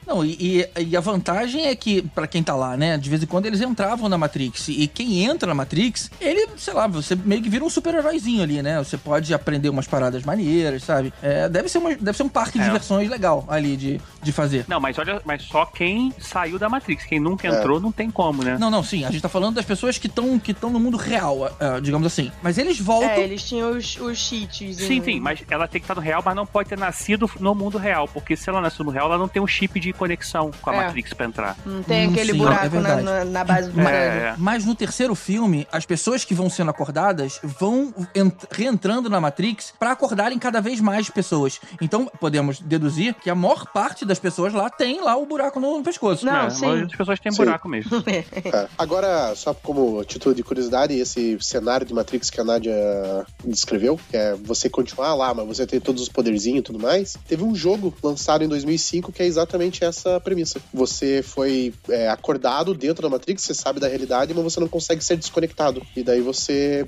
Não, e, e- a vantagem é que, pra quem tá lá, né, de vez em quando eles entravam na Matrix. E quem entra na Matrix, ele, sei lá, você meio que vira um super-heróizinho ali, né? Você pode aprender umas paradas maneiras, sabe? É, deve, ser uma- deve ser um parque de É. diversões legal ali de, de fazer. Não, mas olha, mas só quem saiu da Matrix. Quem nunca É. entrou não tem como, né? Não, não, sim, a gente tá falando das pessoas que estão que tão no mundo real, ah, digamos assim. Mas eles voltam. É, eles tinham os, os cheats. Sim, em- sim, mas ela tem que estar no real, mas não pode ter nascido no mundo real, porque se ela nasceu no real, ela não tem um chip de conexão com a É. Matrix pra entrar. Não tem Hum, aquele sim, é buraco na, verdade. na, na base do É, é. Mas no terceiro filme, as pessoas que vão sendo acordadas vão ent- reentrando na Matrix pra acordarem cada vez mais pessoas. Então, podemos deduzir que a maior parte das pessoas lá tem lá o buraco no pescoço. Não, é, sim. A maioria das pessoas tem Sim. buraco mesmo. É. Agora, só como título de curiosidade, esse cenário de Matrix que a Nadia descreveu, que é você continuar lá, mas você ter todos os poderzinhos e tudo mais, teve um jogo lançado em 2005 que é exatamente essa premissa. Você foi é, acordado dentro da Matrix, você sabe da realidade, mas você não consegue ser desconectado. E daí você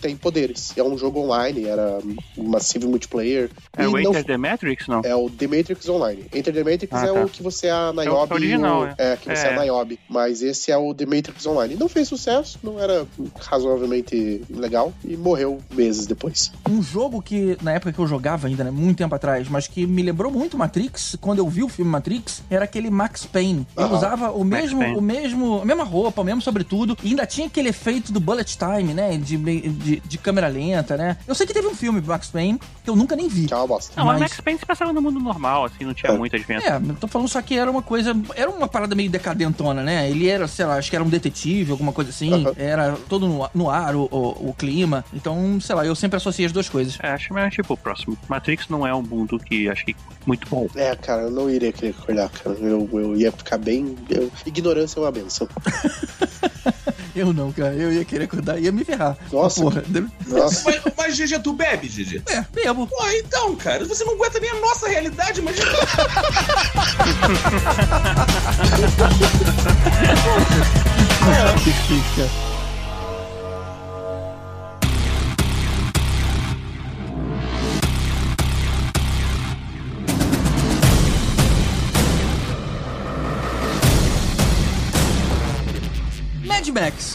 tem poderes. É um jogo online, era massive multiplayer. É e o não Enter the Matrix, não? é o The Matrix Online. Enter the Matrix Ah, é tá. o que você é a É Niobe. é o original, o- é, que você é, É. a Niobe. Mas esse é o The Matrix Online. Não fez sucesso, não era razoavelmente legal e morreu meses depois. Um jogo que, na época que eu jogava ainda, né, muito tempo atrás, mas que me lembrou muito Matrix, quando eu vi o filme Matrix, era aquele Max Payne. Ele Aham. usava o mesmo, Payne. o mesmo, a mesma roupa, o mesmo sobretudo, e ainda tinha aquele efeito do bullet time, né, de, de, de câmera lenta, né. Eu sei que teve um filme do Max Payne, que eu nunca nem vi. Que é uma bosta. Não, Mas- mas Max Payne se passava no mundo normal, assim, não tinha É. muita diferença. É, eu tô falando só que era uma coisa. Era uma parada meio decadentona, né? Ele era, sei lá, acho que era um detetive, alguma coisa assim. Aham. Era todo no, no ar, o, o, o clima. Então, sei lá, eu sempre associei as duas coisas. É, acho que é tipo o próximo. Matrix não é um mundo que achei muito bom. É, cara, eu não iria querer acordar, cara. Eu, eu ia ficar bem. eu- Ignorância é uma benção. Eu não, cara. Eu ia querer acordar, ia me ferrar. Nossa. Porra, Nossa. Mas, mas GG, tu bebe, GG? É, bebo. Pô, então, cara, você não aguenta nem a nossa realidade, mas. Que fica.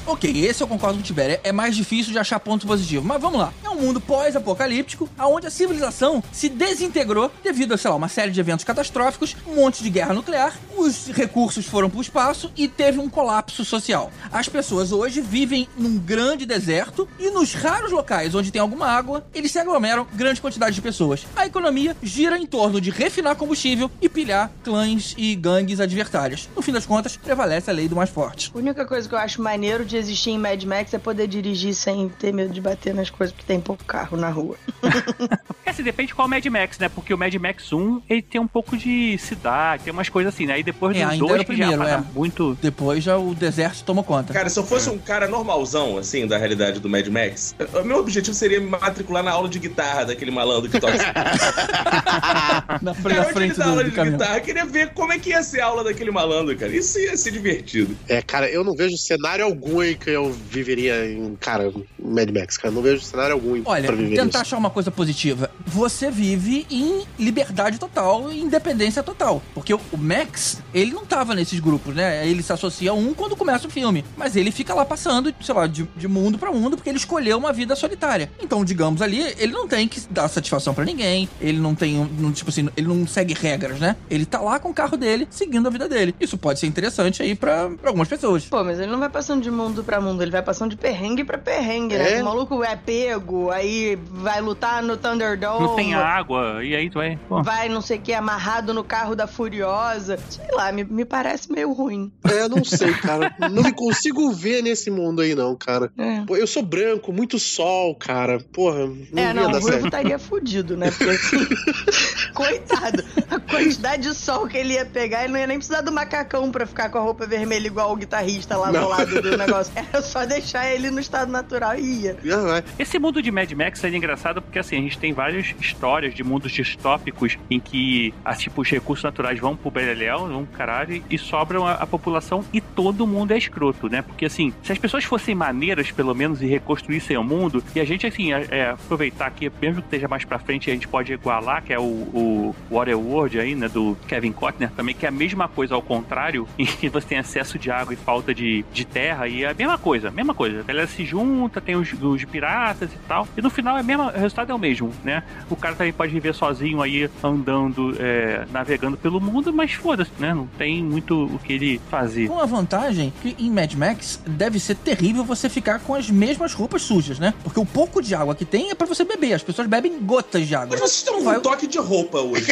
Ok, esse eu concordo com o Tibério, é mais difícil de achar ponto positivo, mas vamos lá. É um mundo pós-apocalíptico, onde a civilização se desintegrou devido a, sei lá, uma série de eventos catastróficos, um monte de guerra nuclear, os recursos foram pro espaço e teve um colapso social. As pessoas hoje vivem num grande deserto e nos raros locais onde tem alguma água, eles se aglomeram grande quantidade de pessoas. A economia gira em torno de refinar combustível e pilhar clãs e gangues adversárias. No fim das contas, prevalece a lei do mais forte. A única coisa que eu acho maneiro de existir em Mad Max é poder dirigir sem ter medo de bater nas coisas, porque tem pouco carro na rua. É, assim, depende qual Mad Max, né? Porque o Mad Max 1, ele tem um pouco de cidade, tem umas coisas assim, né? Aí depois É, dos ainda dois, primeiro, já é. muito... Depois já o deserto tomou conta. Cara, se eu fosse um cara normalzão, assim, da realidade do Mad Max, o meu objetivo seria me matricular na aula de guitarra daquele malandro que toca. na, Cara, frente dá do, aula do de caminhão. guitarra, eu queria ver como é que ia ser a aula daquele malandro, cara. Isso ia ser divertido. É, cara, eu não vejo cenário algum em que eu viveria em, cara, Mad Max, cara. Não vejo cenário algum Olha, pra viver tentar isso. achar uma coisa positiva. Você vive em liberdade total e independência total. Porque o Max, ele não tava nesses grupos, né? Ele se associa a um quando começa o filme. Mas ele fica lá passando, sei lá, de, de mundo pra mundo, porque ele escolheu uma vida solitária. Então, digamos ali, ele não tem que dar satisfação pra ninguém. Ele não tem, um- tipo assim, ele não segue regras, né? Ele tá lá com o carro dele, seguindo a vida dele. Isso pode ser interessante aí pra, pra algumas pessoas. Pô, mas ele não vai passando de mundo pra mundo, ele vai passando de perrengue pra perrengue, né? É? O maluco é pego, aí vai lutar no Thunderdome. Não tem água, e aí tu vai. Pô. Vai, não sei o que, amarrado no carro da Furiosa. Sei lá, me, me parece meio ruim. É, não sei, cara. Não me consigo ver nesse mundo aí, não, cara. É. Pô, eu sou branco, muito sol, cara. Porra, não é, ia não, dar o Ruivo certo. estaria fudido, né? Porque assim, coitado, a quantidade de sol que ele ia pegar, ele não ia nem precisar do macacão pra ficar com a roupa vermelha igual o guitarrista lá Não. do lado do negócio. Era só deixar ele no estado natural e ia. Vai. Esse mundo de Mad Max é engraçado porque assim, a gente tem histórias de mundos distópicos em que ah, tipo, os recursos naturais vão pro beleléu, vão caralho, e sobram a, a população e todo mundo é escroto, né? Porque assim, se as pessoas fossem maneiras, pelo menos, e reconstruíssem o mundo, e a gente, assim, é, é, aproveitar que, mesmo que esteja mais pra frente, a gente pode igualar, que é o, o Waterworld aí, né, do Kevin Costner também, que é a mesma coisa ao contrário, em que você tem excesso de água e falta de, de terra, e é a mesma coisa, mesma coisa. A galera se junta, tem os, os piratas e tal, e no final é mesmo, o resultado é o mesmo, né? O cara também pode viver sozinho aí, andando, é, navegando pelo mundo, mas foda-se, né? Não tem muito o que ele fazer. Com a vantagem que em Mad Max deve ser terrível você ficar com as mesmas roupas sujas, né? Porque o pouco de água que tem é pra você beber. As pessoas bebem gotas de água. Mas vocês estão Não com vai- um toque de roupa hoje.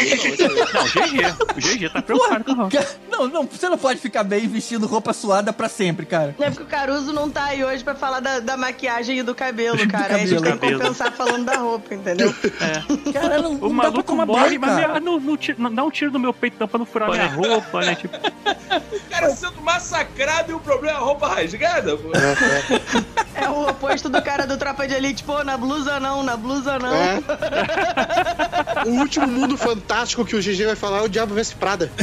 Não, o GG, o GG tá preocupado com a roupa. Não, não, você não pode ficar bem vestindo roupa suada pra sempre, cara. É porque o Caruso não tá aí hoje pra falar da, da maquiagem e do cabelo, cara. Aí a gente cabelo. tem que Cabelo. compensar falando da roupa, entendeu? Cara, não, O não dá pra maluco tomar morre, banho, mas não, não, tira- não dá um tiro no meu peito não pra não furar minha roupa, né? Tipo, O cara sendo massacrado e o problema é a roupa rasgada, pô. É o oposto do cara do Tropa de Elite. Pô, na blusa não, na blusa não. É. O último mundo fantástico que o GG vai falar é o Diabo Veste Prada.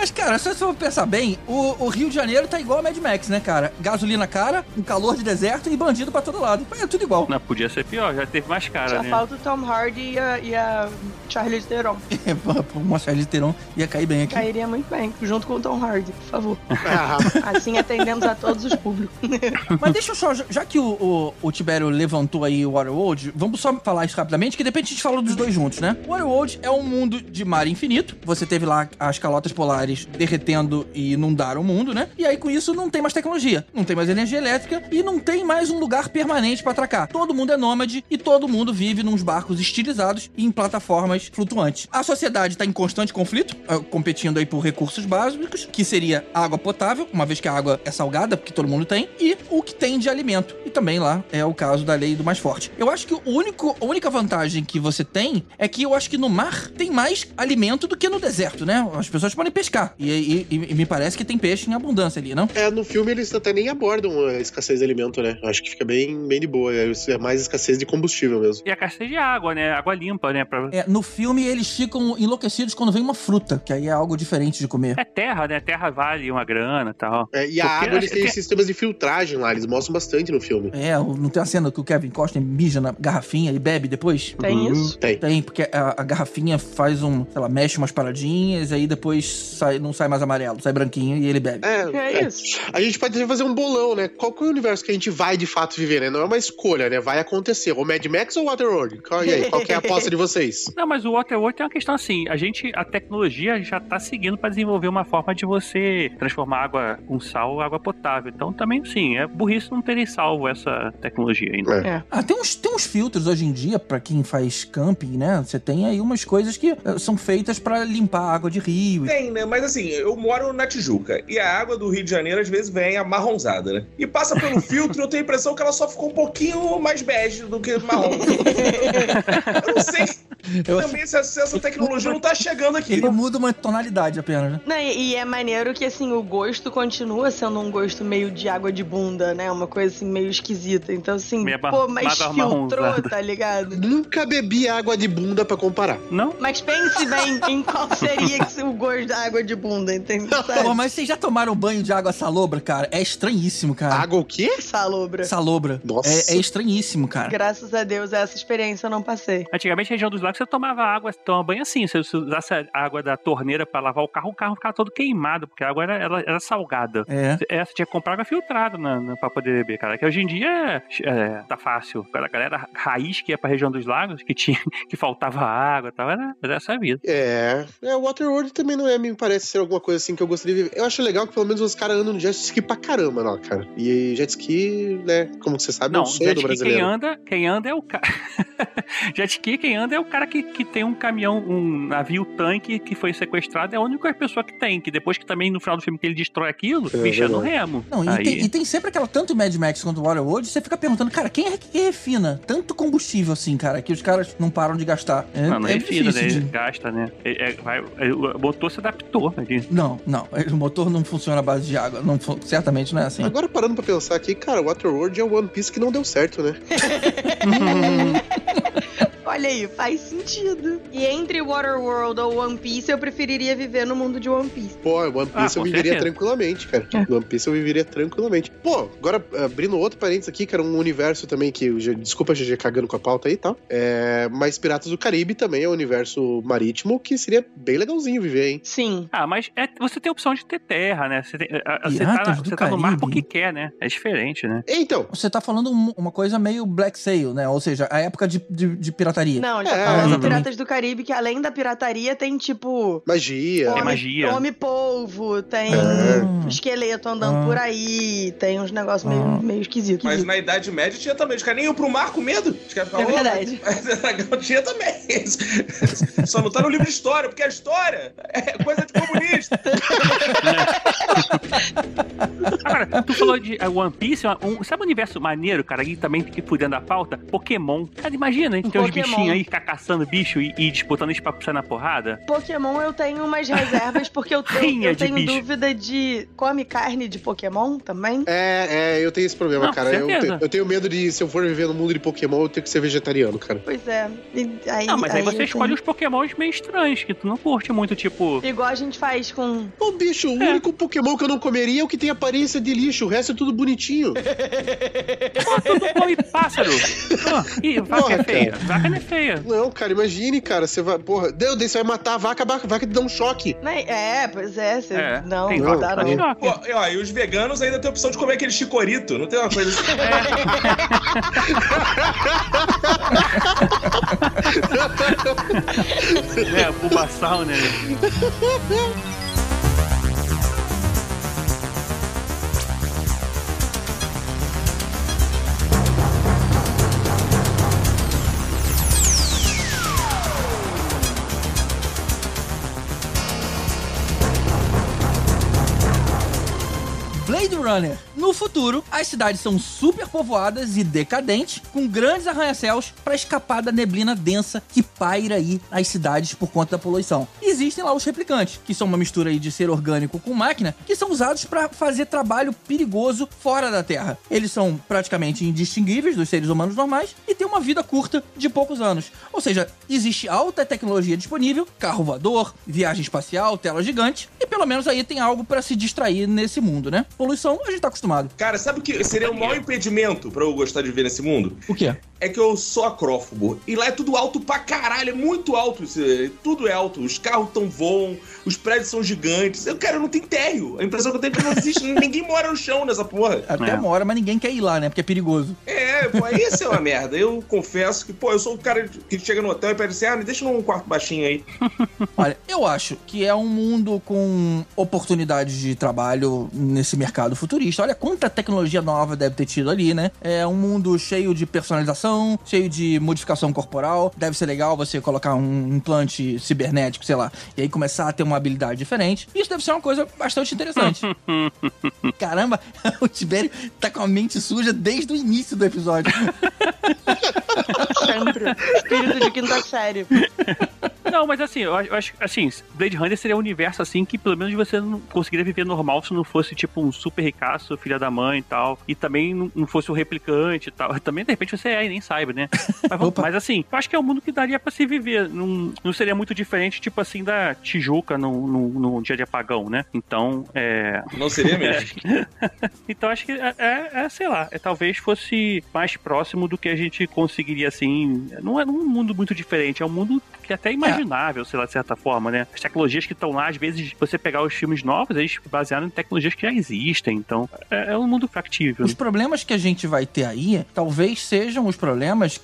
Mas, cara, se você for pensar bem, o, o Rio de Janeiro tá igual a Mad Max, né, cara? Gasolina cara, um calor de deserto e bandido pra todo lado. É tudo igual. não, podia ser pior, já teve mais cara, Só né? falta o Tom Hardy e a, e a Charlize Theron. Uma Charlize Theron ia cair bem aqui. Cairia muito bem, junto com o Tom Hardy, por favor. Ah, Assim atendemos a todos os públicos. Mas deixa eu só, já- já que o, o, o Tibério levantou aí o Waterworld, vamos só falar isso rapidamente, que de repente a gente fala dos dois juntos, né? O Waterworld é um mundo de mar infinito. Você teve lá as calotas polares derretendo e inundaram o mundo, né? E aí com isso não tem mais tecnologia, não tem mais energia elétrica e não tem mais um lugar permanente pra atracar. Todo mundo é nômade e todo mundo vive nos barcos estilizados e em plataformas flutuantes. A sociedade tá em constante conflito, eh, competindo aí por recursos básicos, que seria água potável, uma vez que a água é salgada, porque todo mundo tem, e o que tem de alimento. E também lá é o caso da lei do mais forte. Eu acho que o único, a única vantagem que você tem é que eu acho que no mar tem mais alimento do que no deserto, né? As pessoas podem pescar. E, e- e- e me parece que tem peixe em abundância ali, não? É, no filme eles até nem abordam a escassez de alimento, né? Acho que fica bem, bem de boa. É é mais escassez de combustível mesmo. E a caixa de água, né? Água limpa, né? Pra... É, no filme eles ficam enlouquecidos quando vem uma fruta, que aí é algo diferente de comer. É terra, né? Terra vale uma grana e tal. É, e a Porque água, eles têm que- sistemas de filtragem lá, eles mostram bastante no filme. É, não tem a cena que o Kevin Costner mija na garrafinha e bebe depois? Tem isso? Tem. Tem, porque a, a garrafinha faz um, sei lá, mexe umas paradinhas, aí depois sai, não sai mais amarelo, sai branquinho e ele bebe. É, É isso. A gente pode fazer um bolão, né? Qual que é o universo que a gente vai de fato viver, né? Não é uma escolha, né? Vai acontecer. O Mad Max ou o Waterworld? Qual, e aí, qual que é a aposta de vocês? Não, mas o Waterworld tem uma questão assim, a gente, a tecnologia já tá seguindo pra desenvolver uma forma de você transformar água com sal em água potável. Então também, sim, é burrice não terem salvo essa tecnologia ainda. É. Ah, tem uns, tem uns filtros hoje em dia pra quem faz camping, né? Você tem aí umas coisas que eh, são feitas pra limpar a água de rio. Tem, né? Mas assim, eu moro na Tijuca e a água do Rio de Janeiro às vezes vem amarronzada, né? E passa pelo filtro, eu tenho a impressão que ela só ficou um pouquinho mais bege do que marrom. eu não sei. Eu- Também essa, essa tecnologia não tá chegando aqui. Ele muda uma tonalidade apenas, né? Não, e, e é maneiro que, assim, o gosto continua sendo um gosto meio de água de bunda, né? Uma coisa, assim, meio esquisita. Então, assim, Meia pô, mas filtrou, tá ligado? Nunca bebi água de bunda pra comparar. Não? Mas pense bem em qual seria se- o gosto da água de bunda, entendeu? Pô, mas vocês já tomaram banho de água salobra, cara? É estranhíssimo, cara. Água o quê? Salobra. Salobra. Nossa. É, é estranhíssimo, cara. Graças a Deus, essa experiência eu não passei. Antigamente, na região dos lagos, você tomava água, tomava banho assim. Se você usasse a água da torneira pra lavar o carro, o carro ficava todo queimado, porque a água era, ela era salgada. É. É, você tinha que comprar água filtrada na, na, pra poder beber, cara. Que hoje em dia é, tá fácil. A galera raiz que ia pra região dos lagos, que tinha que faltava água e tal, era, era essa a vida. É, é, o Waterworld também não é, me parece ser alguma coisa assim que eu gostaria de viver. Eu acho legal que pelo menos os caras andam no jet ski pra caramba, não, cara. E jet ski, né, como você sabe, é Não, um sonho jet do ski quem brasileiro. anda, quem anda é o cara. jet ski quem anda é o cara que, que tem um caminhão, um navio tanque que foi sequestrado, é a única pessoa que tem, que depois que também no final do filme que ele destrói aquilo, É bicho é no remo. Não, e, tem, e tem sempre aquela, tanto Mad Max quanto Waterworld, você fica perguntando, cara, quem é que refina tanto combustível assim, cara, que os caras não param de gastar? É, Não, não é é refina, né? difícil de... Gasta, né? É- é- vai- é- o motor se adaptou. Né? Não, não, o motor não funciona à base de água, não, fu- certamente não é assim. Agora parando pra pensar aqui, cara, o Waterworld é o One Piece que não deu certo, né? Olha aí, faz sentido. E entre Waterworld ou One Piece, eu preferiria viver no mundo de One Piece. Pô, One Piece Ah, eu viveria certeza. tranquilamente, cara. One Piece eu viveria tranquilamente. Pô, agora abrindo outro parênteses aqui, que era um universo também que. Desculpa, GG, cagando com a pauta aí e tal. É, mas Piratas do Caribe também é um universo marítimo que seria bem legalzinho viver, hein? Sim. Ah, mas é- você tem a opção de ter terra, né? Você, tem- a- a- você tá, você tá no mar porque quer, né? É diferente, né? Então, Você tá falando um- uma coisa meio Black Sail, né? Ou seja, a época de, de, de pirataria. Não, já É, falando de exatamente. Piratas do Caribe, que além da pirataria tem tipo. magia. É magia. Homem-polvo, tem É. esqueleto andando Ah. por aí, tem uns negócios meio, Ah. meio esquisitos. Mas na Idade Média tinha também. Os caras nem iam pro mar com medo. Os caras É ficavam, verdade. Mas tinha também. Só não tá no livro de história, porque a história é coisa de comunista. Agora, tu falou de uh, One Piece, um- sabe um universo maneiro, cara, e também que por dentro da pauta? Pokémon. Cara, imagina, hein? Tem Pokémon. Bichinhos aí, ficar caçando bicho e, e disputando isso pra sair na porrada. Pokémon eu tenho umas reservas, porque eu tenho, eu tenho bicho. dúvida de. Come carne de Pokémon também? É, é, eu tenho esse problema, Não, cara. Eu, te- eu tenho medo de, se eu for viver no mundo de Pokémon, eu tenho que ser vegetariano, cara. Pois é. E aí, Não, mas aí, eu você tenho- escolhe os Pokémons meio estranhos, que tu não curte muito, tipo. Igual a gente faz com. Ô, bicho, o É. único Pokémon que eu não comeria é o que tem aparência de lixo. O resto é tudo bonitinho. Pô, tudo come pássaro. Ah, Ih, vaca Porra, é feia. cara. Vaca não é feia. Não, cara, imagine, cara. Você vai. Porra, Deus, você vai matar a vaca, a vaca, te dá um choque. Né? É, pois é. Você... É, não, tem não vaca dá que não. choque. Pô, e, ó, e os veganos ainda têm a opção de comer aquele chicorito. Não tem uma coisa assim. É, pubaçal, né? Blade Runner. No futuro, as cidades são super povoadas e decadentes, com grandes arranha-céus para escapar da neblina densa que paira aí nas cidades por conta da poluição. Existem lá os replicantes, que são uma mistura aí de ser orgânico com máquina, que são usados para fazer trabalho perigoso fora da Terra. Eles são praticamente indistinguíveis dos seres humanos normais e têm uma vida curta de poucos anos. Ou seja, existe alta tecnologia disponível, carro voador, viagem espacial, tela gigante, e pelo menos aí tem algo para se distrair nesse mundo, né? Poluição, a gente tá acostumado. Cara, sabe o que seria o maior impedimento pra eu gostar de viver nesse mundo? O quê? É que eu sou acrófobo. E lá é tudo alto pra caralho. É muito alto. isso, é- Tudo é alto. Os carros tão voam, os prédios são gigantes. Eu, cara, não tem térreo. A impressão que eu tenho é que não existe. ninguém mora no chão nessa porra. Até É. uma hora, mas ninguém quer ir lá, né? Porque é perigoso. É, pô, isso é uma merda. Eu confesso que, pô, eu sou o cara que chega no hotel e pede assim: ah, me deixa num quarto baixinho aí. Olha, eu acho que é um mundo com oportunidades de trabalho nesse mercado futurista. Olha quanta tecnologia nova deve ter tido ali, né? É um mundo cheio de personalização, cheio de modificação corporal. Deve ser legal você colocar um implante cibernético, sei lá, e aí começar a ter uma habilidade diferente. Isso deve ser uma coisa bastante interessante. Caramba, o Tibério tá com a mente suja desde o início do episódio. Sempre. Espírito de quinta série. Não, mas assim, eu acho, assim, Blade Runner seria um universo assim que pelo menos você não conseguiria viver normal se não fosse tipo um super ricaço, filha da mãe e tal. E também não, fosse o replicante e tal. Também, de repente, você é e saiba, né? Mas, vamos- mas, assim, eu acho que é um mundo que daria pra se viver. Não, não seria muito diferente, tipo assim, da Tijuca num, num, num dia de apagão, né? Então, é. Não seria mesmo. então acho que é, é- é, sei lá, é, talvez fosse mais próximo do que a gente conseguiria, assim. Não é um mundo muito diferente, é um mundo que é até imaginável, sei lá, de certa forma, né? As tecnologias que estão lá, às vezes, você pegar os filmes novos, eles basearam em tecnologias que já existem, então é, é um mundo factível. Os problemas que a gente vai ter aí, talvez sejam os problemas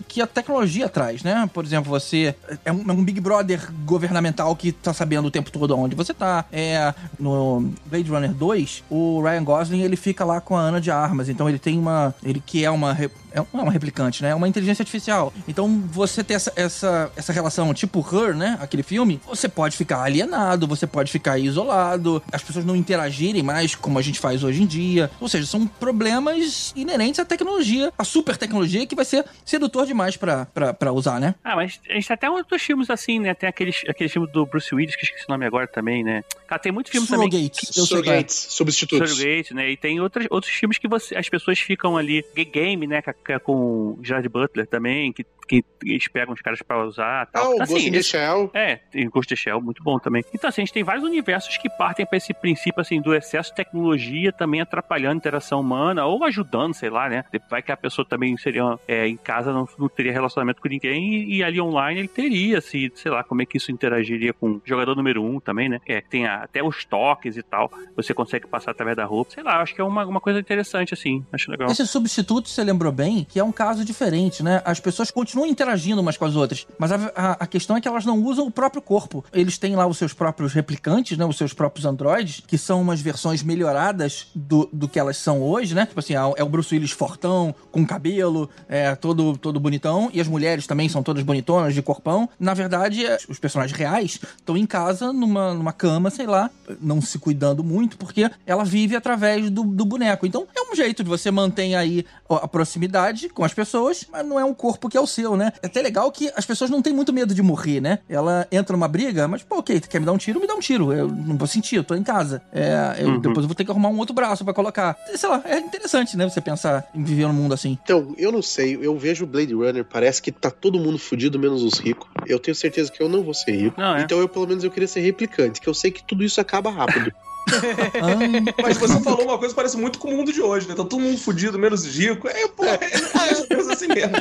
que a tecnologia traz, né? Por exemplo, você é um, é um Big Brother governamental que tá sabendo o tempo todo onde você tá. É, no Blade Runner 2, o Ryan Gosling, ele fica lá com a Ana de Armas, então ele tem uma... Ele que é uma... É não é uma replicante, né? É uma inteligência artificial. Então, você ter essa, essa, essa relação tipo Her, né? Aquele filme, você pode ficar alienado, você pode ficar isolado, as pessoas não interagirem mais como a gente faz hoje em dia. Ou seja, são problemas inerentes à tecnologia, à super tecnologia que vai ser sedutor demais pra, pra, pra usar, né? Ah, mas a gente tem até outros filmes assim, né? Tem aqueles, aquele filme do Bruce Willis, que esqueci o nome agora também, né? Cara, tem muito filme também. Surrogates, é. Surrogates, substitutos. Surrogate, né? E tem outros, outros filmes que você, as pessoas ficam ali. Gay Game, né? Que é com Gerard Butler também, que, que eles pegam os caras pra usar e tal. Ah, o Assim, Ghost in the esse- Shell. É, tem Ghost in the Shell, muito bom também. Então, assim, a gente tem vários universos que partem pra esse princípio, assim, do excesso de tecnologia também atrapalhando a interação humana ou ajudando, sei lá, né? Vai que a pessoa também seria, é, em casa não, não teria relacionamento com ninguém e, e ali online ele teria, se, sei lá, como é que isso interagiria com o jogador número um também, né? É, tem a- até os toques e tal, você consegue passar através da roupa, sei lá, acho que é uma, uma coisa interessante, assim, acho legal. Esse substituto, você lembrou bem, que é um caso diferente, né? As pessoas continuam interagindo umas com as outras, mas a, a- a questão é que elas não usam o próprio corpo. Eles têm lá os seus próprios replicantes, né? Os seus próprios androides, que são umas versões melhoradas do, do que elas são hoje, né? Tipo assim, é o- é Bruce Willis fortão, com cabelo, é todo, todo bonitão, e as mulheres também são todas bonitonas, de corpão. Na verdade, é, os personagens reais estão em casa, numa, numa cama, sei lá, não se cuidando muito, porque ela vive através do, do boneco. Então, é um jeito de você manter aí a proximidade com as pessoas, mas não é um corpo que é o seu, né? É até legal que as pessoas não têm muito medo de morrer, né? Ela entra numa briga, mas, pô, ok, tu quer me dar um tiro? Me dá um tiro. Eu não vou sentir, eu tô em casa. É, eu, Uhum. Depois eu vou ter que arrumar um outro braço pra colocar. Sei lá, é interessante, né? Você pensar em viver num mundo assim. Então, eu não sei, eu vejo o Blade Runner, parece que tá todo mundo fudido, menos os ricos. Eu tenho certeza que eu não vou ser rico. Não, é. Então eu, pelo menos, eu queria ser replicante, que eu sei que tudo isso acaba rápido. Mas você falou uma coisa que parece muito com o mundo de hoje, né? Tá todo mundo fudido, menos os ricos. É, pô, é, é, pensa assim mesmo.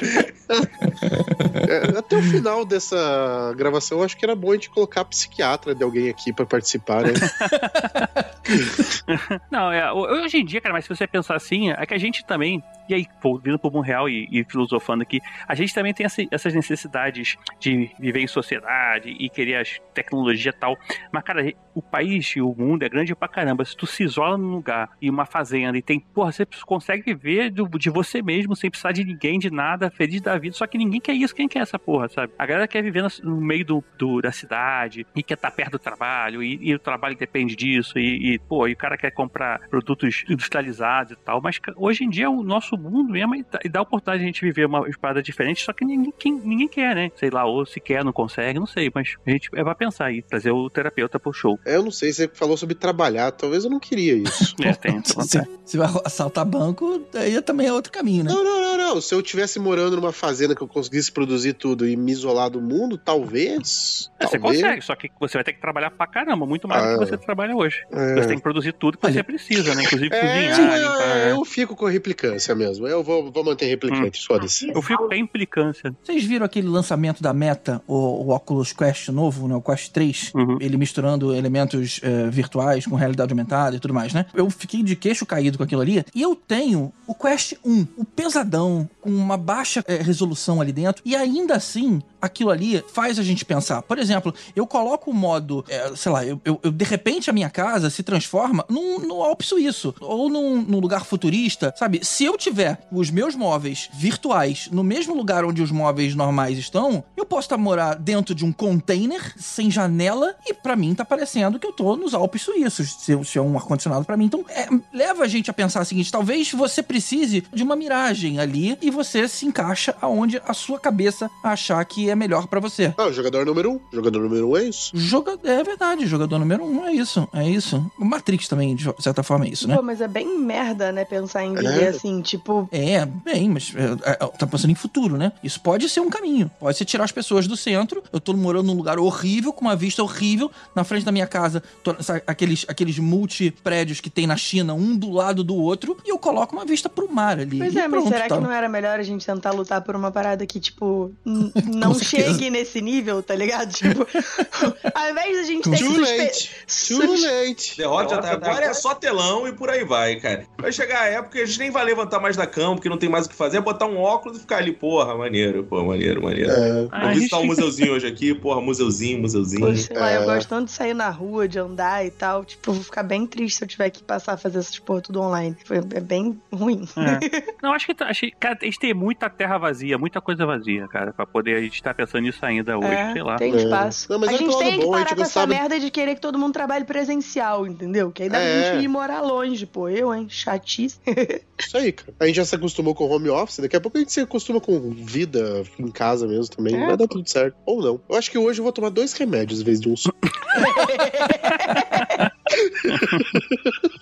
É, até o final dessa gravação, eu acho que era bom a gente colocar a psiquiatra de alguém aqui pra participar, né? Não, é, ho- hoje em dia, cara, mas se você pensar assim, é que a gente também, e aí, vindo pro real e, e filosofando aqui, a gente também tem essa- essas necessidades de viver em sociedade e querer as tecnologia e tal. Mas, cara, o país e o mundo é grande pra caramba. Se tu se isola num lugar e uma fazenda e tem, porra, você consegue viver de você mesmo sem precisar de ninguém, de nada, feliz da vida. Só que ninguém quer isso. Quem quer essa porra, sabe? A galera quer viver no, meio do, do- da cidade e quer estar perto do trabalho e, e o trabalho depende disso. E, e, pô, e o cara quer comprar produtos industrializados e tal. Mas hoje em dia o nosso mundo mesmo e dá- e dá a oportunidade de a gente viver uma parada diferente, só que ninguém, quem- ninguém quer, né? Sei lá, ou se quer, não consegue, não sei. Mas a gente é pra pensar aí, trazer o terapeuta pro show. Eu não sei, você falou sobre trabalhar, talvez eu não queria isso. É, tem Se, se vai assaltar banco, aí também é outro caminho, né? Não, não, não, não. Se eu tivesse morando numa fazenda que eu conseguisse produzir tudo e me isolar do mundo, talvez. É, Você talvez. consegue, só que você vai ter que trabalhar pra caramba, muito mais do Ah. que você trabalha hoje. É. Você tem que produzir tudo que você precisa, né? Inclusive É, cozinhar, limpar. é, eu fico com replicância mesmo. Eu vou, vou manter replicante, foda-se. Eu fico com a implicância. Vocês viram aquele lançamento da Meta, o, o Oculus Quest novo, né? O Quest 3? Ele misturando elementos eh, virtuais com realidade aumentada e tudo mais, né? Eu fiquei de queixo caído com aquilo ali. E eu tenho o Quest 1, o pesadão, com uma baixa eh, resolução ali dentro. E ainda assim, aquilo ali faz a gente pensar. Por exemplo, eu coloco o modo, é, sei lá, eu, eu- eu- de repente a minha casa se transforma num, no Alpe Suíço ou num, num lugar futurista, sabe? Se eu tiver os meus móveis virtuais no mesmo lugar onde os móveis normais estão, eu posso estar morar dentro de um container sem janela e pra mim tá parecendo que eu tô nos Alpes Suíços, se, se é um ar-condicionado pra mim. Então, é, leva a gente a pensar o seguinte: talvez você precise de uma miragem ali e você se encaixa aonde a sua cabeça achar que é melhor pra você. Ah, jogador número um. Jogador número um é isso. Joga... É verdade, jogador número um é isso, é isso. Matrix também, de certa forma, é isso, né? Pô, mas é bem merda, né? Pensar em viver É. assim, tipo. É, bem, mas é, é, tá pensando em futuro, né? Isso pode ser um caminho. Pode ser tirar as pessoas do centro. Eu tô morando num lugar horrível, com uma vista horrível. Na frente da minha casa, tô- sabe, aqueles, aqueles multi-prédios que tem na China, um do lado do outro, e eu coloco uma vista pro mar ali. Pois é, mas pronto, será tá. que não era melhor a gente tentar lutar por uma parada que, tipo, não certeza. chegue nesse nível, tá ligado? Tipo, ao invés da gente ter que Too suspe- late. sus- late. Derrota já tá agora é só telão e por aí vai, cara. Vai chegar a época que a gente nem vai levantar mais da cama, porque não tem mais o que fazer, é botar um óculos e ficar ali, porra, maneiro, pô, maneiro, maneiro. É. Vou visitar um museuzinho hoje aqui, porra, museuzinho, museuzinho. Pô, sei lá, É. eu gosto tanto de sair na rua, de andar e tal. Tipo, eu vou ficar bem triste se eu tiver que passar a fazer essas porra tudo online. Foi- É bem ruim. É. Não, acho que, tá- acho que cara, a gente tem muita terra vazia, muita coisa vazia, cara, pra poder a gente estar pensando nisso ainda hoje, É, sei lá. Tem espaço. Não, mas a é gente tem que bom, a parar com essa merda de querer que todo mundo trabalhe presencial, entendeu? Que aí dá É. gente ir morar longe, pô. Eu, hein? Chatice. Isso aí, cara. A gente já se acostumou com home office, daqui a pouco a gente se acostuma com vida em casa mesmo também. É, Vai dar tudo certo. Ou não. Eu acho que hoje eu vou tomar dois remédios em vez de um só.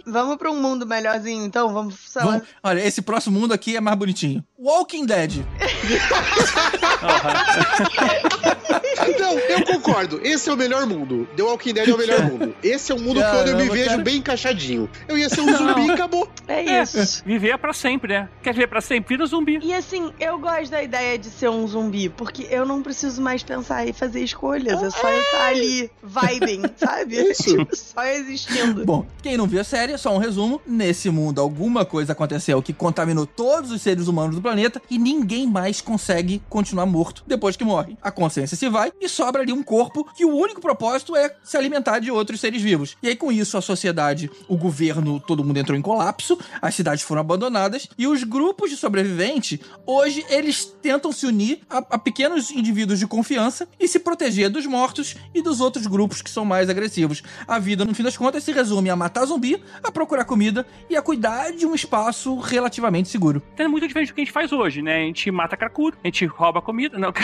Vamos pra um mundo melhorzinho, então? Vamos. Vamos- olha, esse próximo mundo aqui é mais bonitinho. Walking Dead. Não, eu concordo. Esse é o melhor mundo. The Walking Dead é o melhor mundo. Esse é um mundo que eu me vejo cara. bem encaixadinho. Eu ia ser um zumbi e acabou. É isso. Viver é pra sempre, né? Quer viver pra sempre? Vira zumbi. E assim, eu gosto da ideia de ser um zumbi, porque eu não preciso mais pensar e fazer escolhas. É só eu estar ali, vibing, sabe? Isso. Tipo, só existindo. Bom, quem não viu a série, só um resumo. Nesse mundo, alguma coisa aconteceu que contaminou todos os seres humanos do planeta e ninguém mais consegue continuar morto depois que morre. A consciência se vai e sobra ali um corpo que o único propósito é se alimentar de outros seres vivos. E aí, com isso, a sociedade, o governo, todo mundo entrou em colapso, as cidades foram abandonadas e os grupos de sobreviventes, hoje, eles tentam se unir a, a pequenos indivíduos de confiança e se proteger dos mortos e dos outros grupos que são mais agressivos. A vida, no fim das contas, se resume a matar zumbi, a procurar comida e a cuidar de um espaço relativamente seguro. Tem muito diferente do que a gente faz hoje, né? A gente mata cracudo, a gente rouba comida. Não.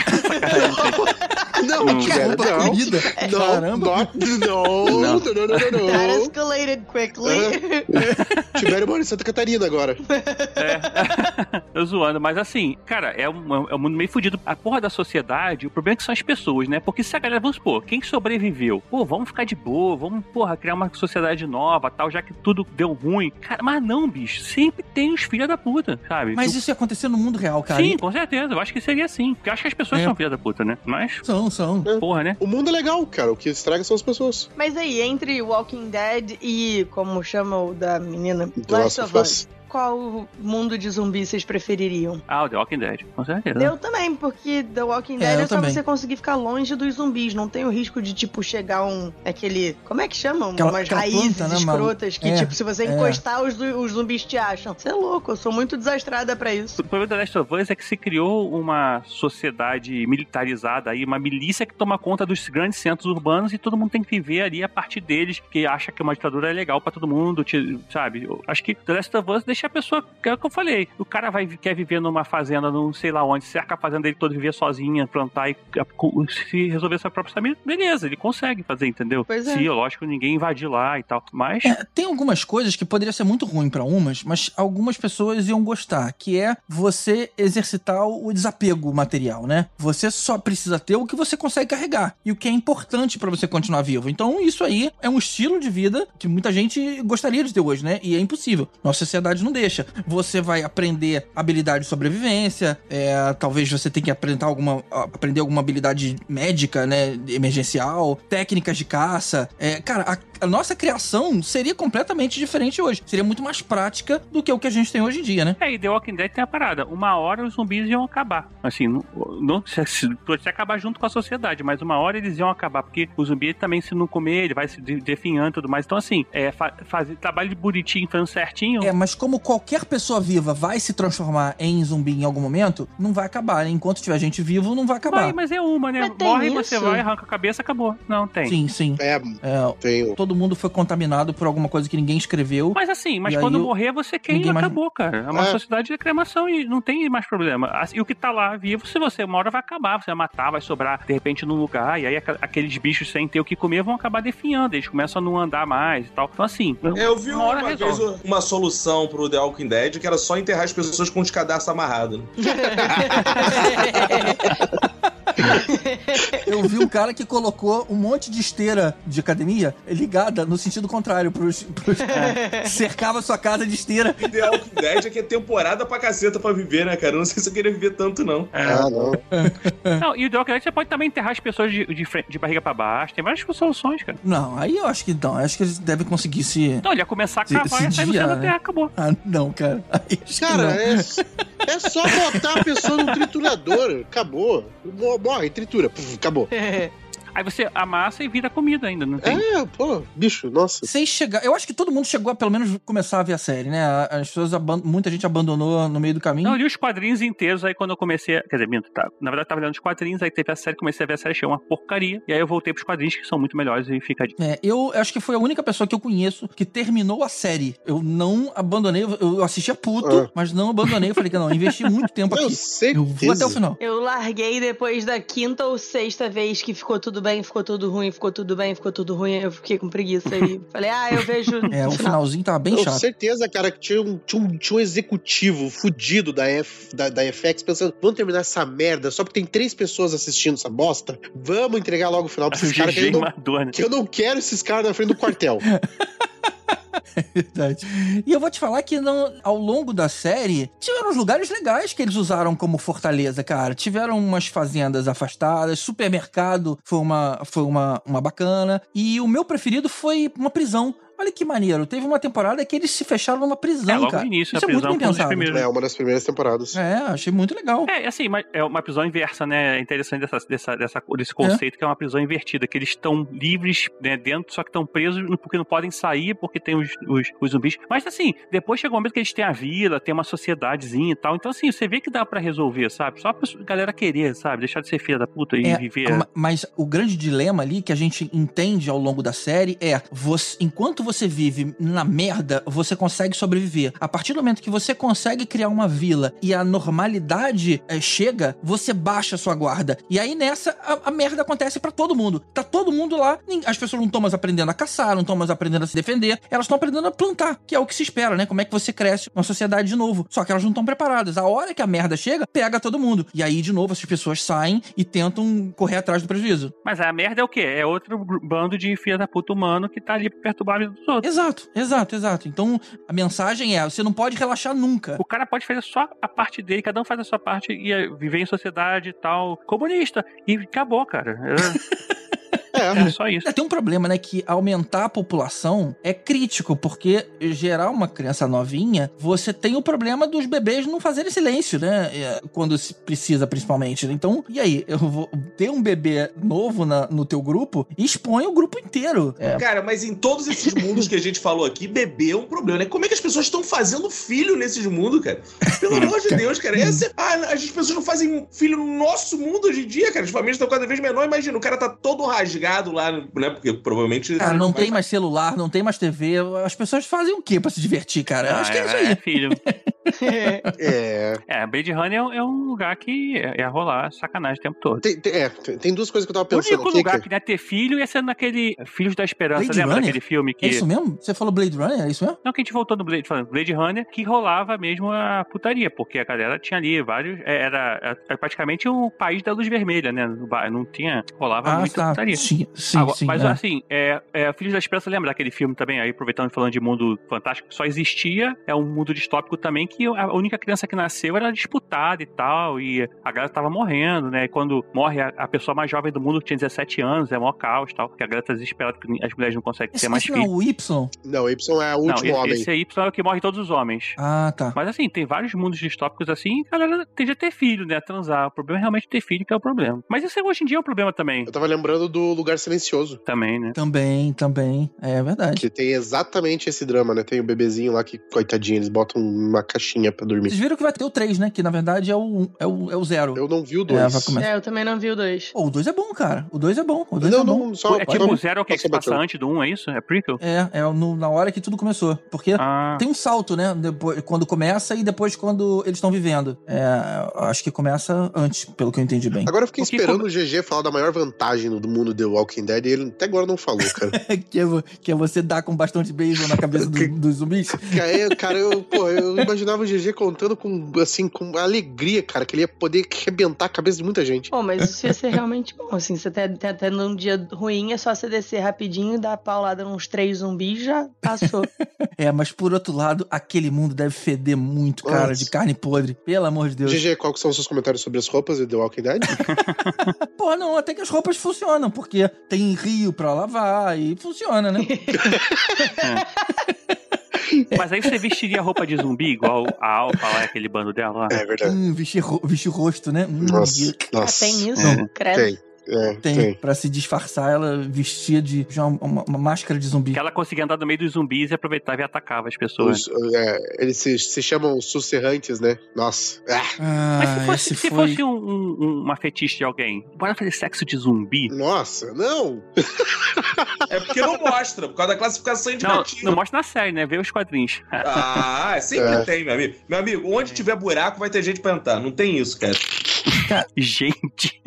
Não, Hum. Tibério, Rouba não. comida? Não, Caramba. não, não, não, não, não, That não. escalated quickly. Tibério mora em Santa Catarina agora. Tô zoando, mas assim, cara, é um, é um mundo meio fudido. A porra da sociedade, o problema é que são as pessoas, né? Porque se a galera, vamos supor, quem sobreviveu, pô, vamos ficar de boa, vamos, porra, criar uma sociedade nova, tal, já que tudo deu ruim. Cara, mas não, bicho, sempre tem os filhos da puta, sabe? Mas Tu- isso ia acontecer no mundo real, cara. Sim, com certeza, eu acho que seria assim. Porque eu acho que as pessoas É. são filhas da puta, né? Mas, São, são. porra, né? O mundo é legal, cara. O que estraga são as pessoas. Mas aí, entre Walking Dead e, como chama o da menina, The Last of Us. Qual mundo de zumbi vocês prefeririam? Ah, o The Walking Dead, com certeza. Eu também, porque The Walking É, Dead é, eu só também. você conseguir ficar longe dos zumbis. Não tem o risco de, tipo, chegar um. aquele. Como é que chamam? Aquela- Umas aquela raízes planta, né, escrotas que, é, tipo, se você é. encostar, os, os zumbis te acham. Você é louco, eu sou muito desastrada pra isso. O problema da Last of Us é que se criou uma sociedade militarizada aí, uma milícia que toma conta dos grandes centros urbanos e todo mundo tem que viver ali a partir deles, que acha que uma ditadura é legal pra todo mundo, sabe? Eu acho que The Last of Us deixa a pessoa, que é o que eu falei, o cara vai, quer viver numa fazenda, não sei lá onde, cerca a fazenda dele toda, viver sozinha, plantar e se resolver sua própria família, beleza, ele consegue fazer, entendeu? Pois é. Se, lógico, ninguém invadir lá e tal, mas... É, tem algumas coisas que poderia ser muito ruim pra umas, mas algumas pessoas iam gostar, que é você exercitar o desapego material, né? Você só precisa ter o que você consegue carregar e o que é importante pra você continuar vivo. Então isso aí é um estilo de vida que muita gente gostaria de ter hoje, né? E é impossível. Nossa sociedade não deixa. Você vai aprender habilidade de sobrevivência, é, talvez você tenha que aprender alguma, aprender alguma habilidade médica, né? Emergencial, técnicas de caça. É, cara, a- a nossa criação seria completamente diferente hoje. Seria muito mais prática do que o que a gente tem hoje em dia, né? É, e The Walking Dead tem a parada. Uma hora os zumbis iam acabar. Assim, não, não se, se, pode acabar junto com a sociedade, mas uma hora eles iam acabar, porque o zumbi também, se não comer, ele vai se de- definhando e tudo mais. Então, assim, é, fa- fazer trabalho de bonitinho, fazendo certinho. É, mas como qualquer pessoa viva vai se transformar em zumbi em algum momento, não vai acabar, né? Enquanto tiver gente vivo, não vai acabar. Vai, mas é uma, né? Mas tem Morre, isso? você vai, arranca a cabeça, acabou. Não, tem. Sim, sim. É, É, tenho. todo mundo foi contaminado por alguma coisa que ninguém escreveu. Mas assim, mas quando eu- morrer, você queima e mais- acabou, cara. É uma É. sociedade de cremação e não tem mais problema. Assim, E o que tá lá vivo, se você uma hora vai acabar, você vai matar, vai sobrar de repente num lugar, e aí aqueles bichos sem ter o que comer vão acabar definhando, eles começam a não andar mais e tal. Então assim, É, Eu vi uma uma, vez uma solução pro The Walking Dead que era só enterrar as pessoas com os cadarços amarrados. né? Eu vi um cara que colocou um monte de esteira de academia no sentido contrário, pros, pros- cercava sua casa de esteira. E The Walking Dead é que é temporada pra caceta pra viver, né, cara? Eu não sei se eu queria viver tanto, não. Ah, não. Não, e o Walking Dead você pode também enterrar as pessoas de, de, frente- de barriga pra baixo, tem várias soluções, cara. Não, aí eu acho que não. Acho que eles devem conseguir se. Então, ele ia começar a Se- cavar se e sair no desviar, céu da né? terra, acabou. Ah, não, cara. Que Cara, não. é, é só botar a pessoa no triturador. Acabou. Mo- Morre, tritura. Puf, Acabou. Aí você amassa e vira comida ainda, não tem? É, pô, bicho, nossa. Vocês chegaram. Eu acho que todo mundo chegou a pelo menos começar a ver a série, né? As pessoas. aban- Muita gente abandonou no meio do caminho. Não, eu li os quadrinhos inteiros aí quando eu comecei. a- Quer dizer, minto, tá. Na verdade, eu tava lendo os quadrinhos, aí teve a série, comecei a ver a série, achei uma porcaria. E aí eu voltei pros quadrinhos que são muito melhores e fica de. É, eu acho que foi a única pessoa que eu conheço que terminou a série. Eu não abandonei, eu assistia puto, Ah. mas não abandonei. Eu falei que não, investi muito tempo Eu aqui. sei. Eu vou até o final. Eu larguei depois da quinta ou sexta vez que ficou tudo bem, ficou tudo ruim, ficou tudo bem, ficou tudo ruim. Eu fiquei com preguiça aí. Falei, ah, eu vejo. É, o final. finalzinho tava bem Com chato. certeza, cara, que tinha um, tinha um, tinha um executivo fudido da, F, da, da FX pensando: vamos terminar essa merda só porque tem três pessoas assistindo essa bosta? Vamos entregar logo o final pra esses caras que, eu não- que eu não quero esses caras na frente do quartel. Verdade. E eu vou te falar que não, ao longo da série, tiveram uns lugares legais que eles usaram como fortaleza, cara. Tiveram umas fazendas afastadas, supermercado foi uma, foi uma, uma bacana. E o meu preferido foi uma prisão. Olha que maneiro. Teve uma temporada que eles se fecharam numa prisão, É, logo cara. no início, Isso a é muito prisão bem um dos pensado. é uma das primeiras temporadas. É, achei muito legal. É, assim, mas é uma prisão inversa, né? É interessante dessa, dessa, dessa- desse conceito que é uma prisão invertida, que eles estão livres né, dentro, só que estão presos porque não podem sair, porque tem os, os, os zumbis. Mas assim, depois chega um momento que eles têm a vila, tem uma sociedadezinha e tal. Então, assim, você vê que dá pra resolver, sabe? Só a pessoa- a galera querer, sabe? Deixar de ser filha da puta e É, viver. ma- Mas o grande dilema ali que a gente entende ao longo da série é: você- enquanto você vive na merda, você consegue sobreviver. A partir do momento que você consegue criar uma vila e a normalidade eh, chega, você baixa a sua guarda. E aí nessa, a, a merda acontece pra todo mundo. Tá todo mundo lá, as pessoas não estão mais aprendendo a caçar, não estão mais aprendendo a se defender, elas estão aprendendo a plantar, que é o que se espera, né? Como é que você cresce uma sociedade de novo. Só que elas não estão preparadas. A hora que a merda chega, pega todo mundo. E aí, de novo, essas pessoas saem e tentam correr atrás do prejuízo. Mas a merda é o quê? É outro bando de filha da puta humano que tá ali pra outros. Exato, exato, exato. Então, a mensagem é: você não pode relaxar nunca. O cara pode fazer só a parte dele, cada um faz a sua parte e é, viver em sociedade e tal, comunista. E acabou, cara. É, é só isso. É, tem um problema, né? Que aumentar a população é crítico, porque gerar uma criança novinha, você tem o problema dos bebês não fazerem silêncio, né? É, Quando se precisa, principalmente. Então, e aí? Eu vou ter um bebê novo na- no teu grupo e expõe o grupo inteiro. É, Cara, mas em todos esses mundos que a gente falou aqui, bebê é um problema, né? Como é que as pessoas estão fazendo filho nesses mundos, cara? Pelo amor de Deus, cara. Essa, ah, as pessoas não fazem filho no nosso mundo hoje em dia, cara. As famílias estão cada vez menor. Imagina, o cara tá todo rasgado lá, né? Porque provavelmente. Cara, não tem mais celular, não tem mais TV. As pessoas fazem o quê pra se divertir, cara? Eu Ah, acho que é isso é, aí. filho. É. É, Blade Runner é um- é um lugar que é, é rolar sacanagem o tempo todo. Tem, tem- é, tem duas coisas que eu tava O pensando único aqui. lugar que não é ter filho ia ser naquele Filhos da Esperança, Blade lembra Runner? daquele filme que. É isso mesmo? Você falou Blade Runner? É isso mesmo? Não, que a gente voltou no Blade, falando Blade Runner, que rolava mesmo a putaria, porque a galera tinha ali vários. é, Era, era praticamente o país da luz vermelha, né? Não tinha. Rolava Ah, muita tá. putaria. Sim, Sim, sim, Agora, sim. mas é. assim, é, é, Filhos da Esperança lembra aquele filme também, aí aproveitando e falando de mundo fantástico, só existia, é um mundo distópico também que a única criança que nasceu era disputada e tal, e a galera tava morrendo, né? E quando morre a, a pessoa mais jovem do mundo, que tinha 17 anos, é maior caos e tal, porque a galera tá desesperada porque as mulheres não conseguem Esse, ter mais esse não é filhos. o Y? Não, o Y é o Não, último esse, homem. esse aí é o que morre todos os homens. Ah, tá. Mas assim, tem vários mundos distópicos assim, a galera tende a ter filho, né? Transar. O problema é realmente ter filho, que é o problema. Mas isso hoje em dia é um problema também. Eu tava lembrando do Lugar Silencioso. Também, né? Também, também. É verdade. Que tem exatamente esse drama, né? Tem o bebezinho lá que, coitadinho, eles botam uma caixinha pra dormir. Vocês viram que vai ter o 3, né? Que na verdade é o, é o, é o zero. Eu não vi o É, dois. vai começar. É, eu também não vi o dois. Pô, o 2 é bom, cara. O 2 é bom. O 2 Não, é bom. não, só É tipo o zero é o que, que se passa bateu. antes do 1, é isso? É prequel? É, é no- na hora que tudo começou. Porque Ah. tem um salto, né? Depois, quando começa e depois quando eles estão vivendo. É, acho que começa antes, pelo que eu entendi bem. Agora eu fiquei O que esperando o GG falar da maior vantagem do mundo The Walking Dead e ele até agora não falou, cara. que, é, que é você dar com bastão de beisebol na cabeça do- dos zumbis. Cara, cara, eu, pô, eu imaginava o GG contando com, assim, com alegria, cara, que ele ia poder arrebentar a cabeça de muita gente. Pô, mas isso ia ser realmente bom, assim, você tá, tá tendo um dia ruim, é só você descer rapidinho, dar a paulada nos três zumbis, já passou. É, mas por outro lado, aquele mundo deve feder muito, cara, Nossa. de carne podre. Pelo amor de Deus. GG, qual que são os seus comentários sobre as roupas de The Walking Dead? Pô, não, até que as roupas funcionam, porque tem rio pra lavar e funciona, né? Mas aí você vestiria roupa de zumbi, igual a Alpha lá, aquele bando dela lá. É verdade. hum, vestir, ro- vestir o rosto, né? Hum, Nossa, Ah, nossa. tem isso? É, Credo. Tem. É, Tem, tem. pra se disfarçar, ela vestia de já uma, uma máscara de zumbi. Que ela conseguia andar no meio dos zumbis e aproveitava e atacava as pessoas. Os, é, eles se, se chamam sussurrantes, né? Nossa. Ah, Ah, Mas se fosse, se foi... fosse um, um- uma fetiche de alguém, bora fazer sexo de zumbi? nossa, não! É porque não mostra, por causa da classificação Não, indicativa. não mostra na série, né? Vê os quadrinhos. Ah, sempre É. tem, meu amigo. Meu amigo, onde tiver buraco vai ter gente pra entrar. Não tem isso, cara. Gente.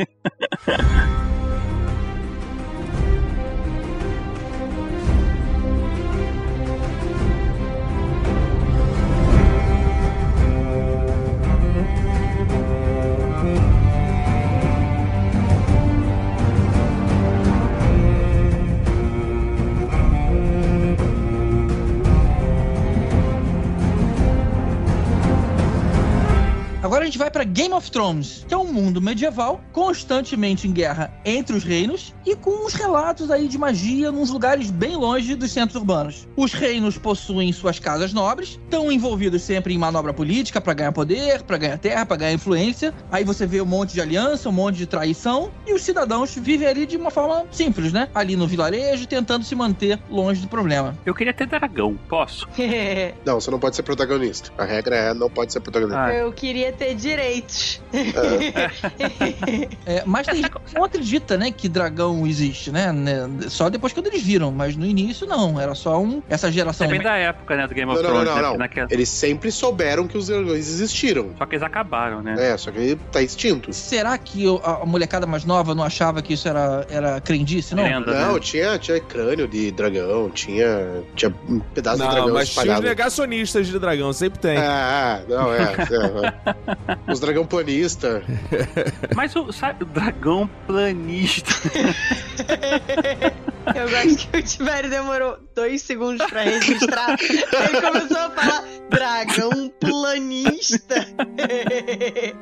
Agora a gente vai pra Game of Thrones, que é um mundo medieval constantemente em guerra entre os reinos e com uns relatos aí de magia nos lugares bem longe dos centros urbanos. Os reinos possuem suas casas nobres, estão envolvidos sempre em manobra política pra ganhar poder, pra ganhar terra, pra ganhar influência. Aí você vê um monte de aliança, um monte de traição e os cidadãos vivem ali de uma forma simples, né? Ali no vilarejo, tentando se manter longe do problema. Eu queria ter dragão, posso? Não, você não pode ser protagonista. A regra é não pode ser protagonista. Ah, Eu queria ter direitos. É, mas tem gente que não acredita, né, que dragão existe, né? né? Só depois quando eles viram, mas no início não, era só um essa geração. Depende da época, né, do Game of Não, não, Thrones, não, né? não. Porque naquela- Eles sempre souberam que os dragões existiram. Só que eles acabaram, né? É, só que tá extinto. Será que o- a a molecada mais nova não achava que isso era, era crendice, não? Lenda, Não, né? tinha, tinha crânio de dragão, tinha, tinha um pedaço de Não, dragão mas tinha os espalhado. negacionistas de dragão, sempre tem. Ah, ah, não, é. é, é. Os dragão planista. Mas o, sabe, o dragão planista. Eu gosto que o Tibério demorou dois segundos pra registrar. Ele começou a falar dragão planista.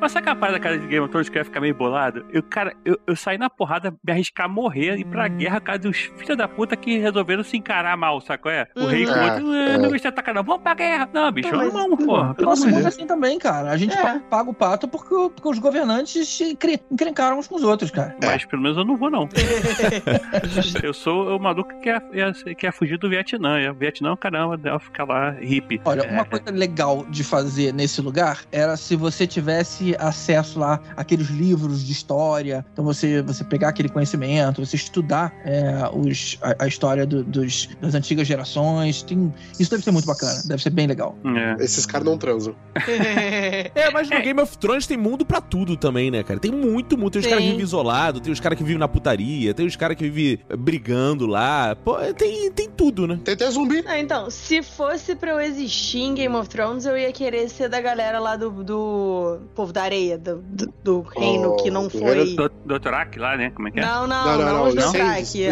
Mas sabe aquela parada cara de Game of Thrones que eu ia ficar meio bolado? Eu, cara, eu, eu saí na porrada, me arriscar a morrer, ir pra guerra, por causa dos filhos da puta que resolveram se encarar mal, sabe qual é? O rei com o Ah, outro, é. "Ah, não gostei de atacar não, vamos pra guerra. Não, bicho, Pô, mas- vamos, porra, pelo Nosso mundo é assim também, cara. A gente É. pa- paga o pato porque, porque os governantes se cre- encrencaram uns com os outros, cara. Mas pelo menos eu não vou, não. eu sou o maluco que quer, ia- quer fugir do Vietnã. E o Vietnã, caramba, deve ficar lá hippie. Olha, É. uma coisa legal de fazer nesse lugar era se você tivesse acesso lá àqueles livros de história. Então você, você pegar aquele conhecimento, você estudar é, os, a, a história do- dos, das antigas gerações. Tem, isso deve ser muito bacana, deve ser bem legal. É. Esses caras não transam. É, mas no Game of Thrones tem mundo pra tudo também, né, cara? Tem muito, muito. Tem os Tem. caras que vivem isolados, tem os caras que vivem na putaria, tem os caras que vivem brigando lá. Pô, tem, tem tudo, né? Tem até zumbi. Não, então, se fosse pra eu existir em Game of Thrones, eu ia querer ser da galera lá do, do povo da areia, do, do, do reino Oh, que não do foi. Do, do Dothraki lá, né? Como é que é? Não, não, Não, não, não, não, os os Dothraki.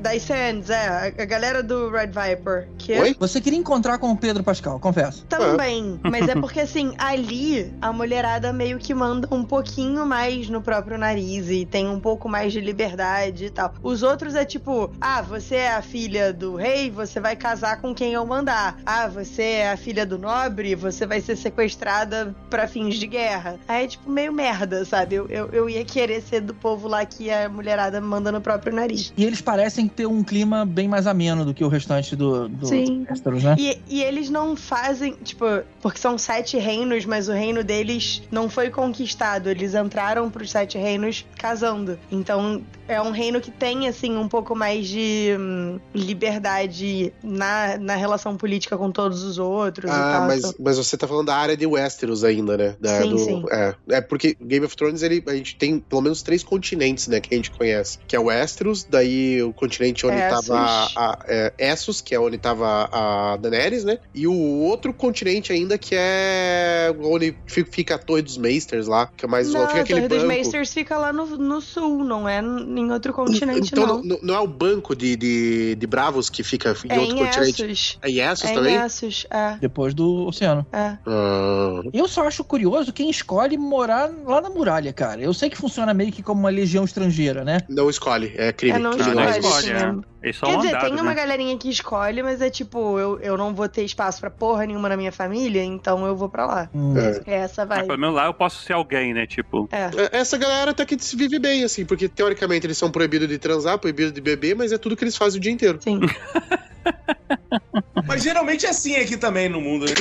Das Sands, é. A, a galera do Red Viper. Que Oi? Você queria encontrar com o Pedro Pascal, confesso. Também, mas é porque assim, ali a mulherada meio que manda um pouquinho mais no próprio nariz e tem um pouco mais de liberdade e tal. Os outros é tipo, ah, você é a filha do rei, você vai casar com quem eu mandar. Ah, você é a filha do nobre, você vai ser sequestrada pra fins de guerra. Aí é tipo meio merda, sabe? Eu, eu, eu ia querer ser do povo lá que a mulherada manda no próprio nariz. E eles parecem ter um clima bem mais ameno do que o restante do, do Sim. Westeros, né? E, e eles não fazem, tipo, porque são sete reinos, mas o reino deles não foi conquistado. Eles entraram pros sete reinos casando. Então é um reino que tem, assim, um pouco mais de hum, liberdade na, na relação política com todos os outros Ah, mas, mas você tá falando da área de Westeros ainda, né? Da, Sim, do, sim. É, é porque Game of Thrones ele, a gente tem pelo menos três continentes, né? Que a gente conhece. Que é o Westeros, daí o continente onde Essos. tava a, a- é, Essos, que é onde tava a Daenerys, né? E o outro continente ainda que é onde fi- fica a Torre dos Meisters lá, que é mais não, fica a aquele Torre dos banco. Maesters fica lá no, no sul, não é em outro continente, Então não. não. não é o banco de, de, de Bravos que fica em É outro em continente? Essos. É em Essos É também? em Essos, é. Depois do oceano. É. Ah, Eu só acho curioso quem escolhe morar lá na muralha, cara. Eu sei que funciona meio que como uma legião estrangeira, né? não escolhe, é crime. É, não crime Não, não escolhe, é. Mesmo. Eles são Quer dizer, tem uma né? galerinha que escolhe, mas é tipo, eu, eu não vou ter espaço pra porra nenhuma na minha família, então eu vou pra lá. Hum. É. É essa Mas vai. pelo menos lá eu posso ser alguém, né? Tipo, É. É, Essa galera até que se vive bem, assim, porque teoricamente eles são proibidos de transar, proibidos de beber, mas é tudo que eles fazem o dia inteiro. Sim. Mas geralmente é assim aqui também no mundo, né?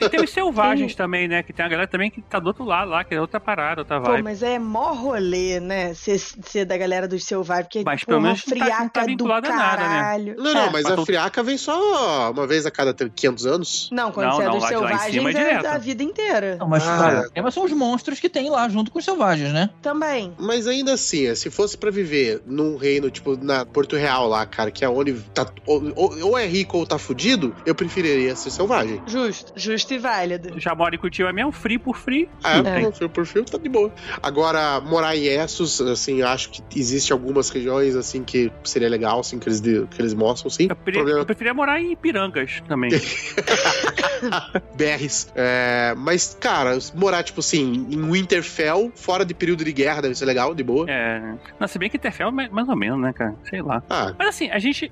é. E tem os selvagens também, né? Que tem a galera também que tá do outro lado lá, que é outra parada, outra Pô, vibe. mas é mó rolê, né? Ser, ser da galera dos selvagens, porque Mas pô, pelo uma menos tá- não friaca tá do vinculado a nada, né? caralho. Não, não, É. mas Mas a tu- friaca vem só uma vez a cada 500 anos. Não, quando Não, você é não, dos selvagens cima é é direto. a vida inteira. Não, mas Ah. o problema são os monstros que tem lá junto com os selvagens, né? Também. Mas ainda assim, se fosse pra viver num reino, tipo, na Porto Real lá, cara, que é onde tá, ou, ou- ou é rico ou tá fudido, eu preferiria ser selvagem. Justo, justo e válido. Já moro em Curitiba mesmo, free por free. Ah, É. por fio por fio, tá de boa. Agora, morar em Essos, assim, acho que existe algumas regiões, assim, que seria legal, assim, que eles, de- que eles mostram, sim. Eu, preferia, Problema- eu preferia morar em Pirangas também. BRs. É, mas, cara, morar, tipo assim, em Winterfell, fora de período de guerra, deve ser legal, de boa. É. Não, se bem que Interfell é mais ou menos, né, cara? Sei lá. Ah, Mas assim, a gente,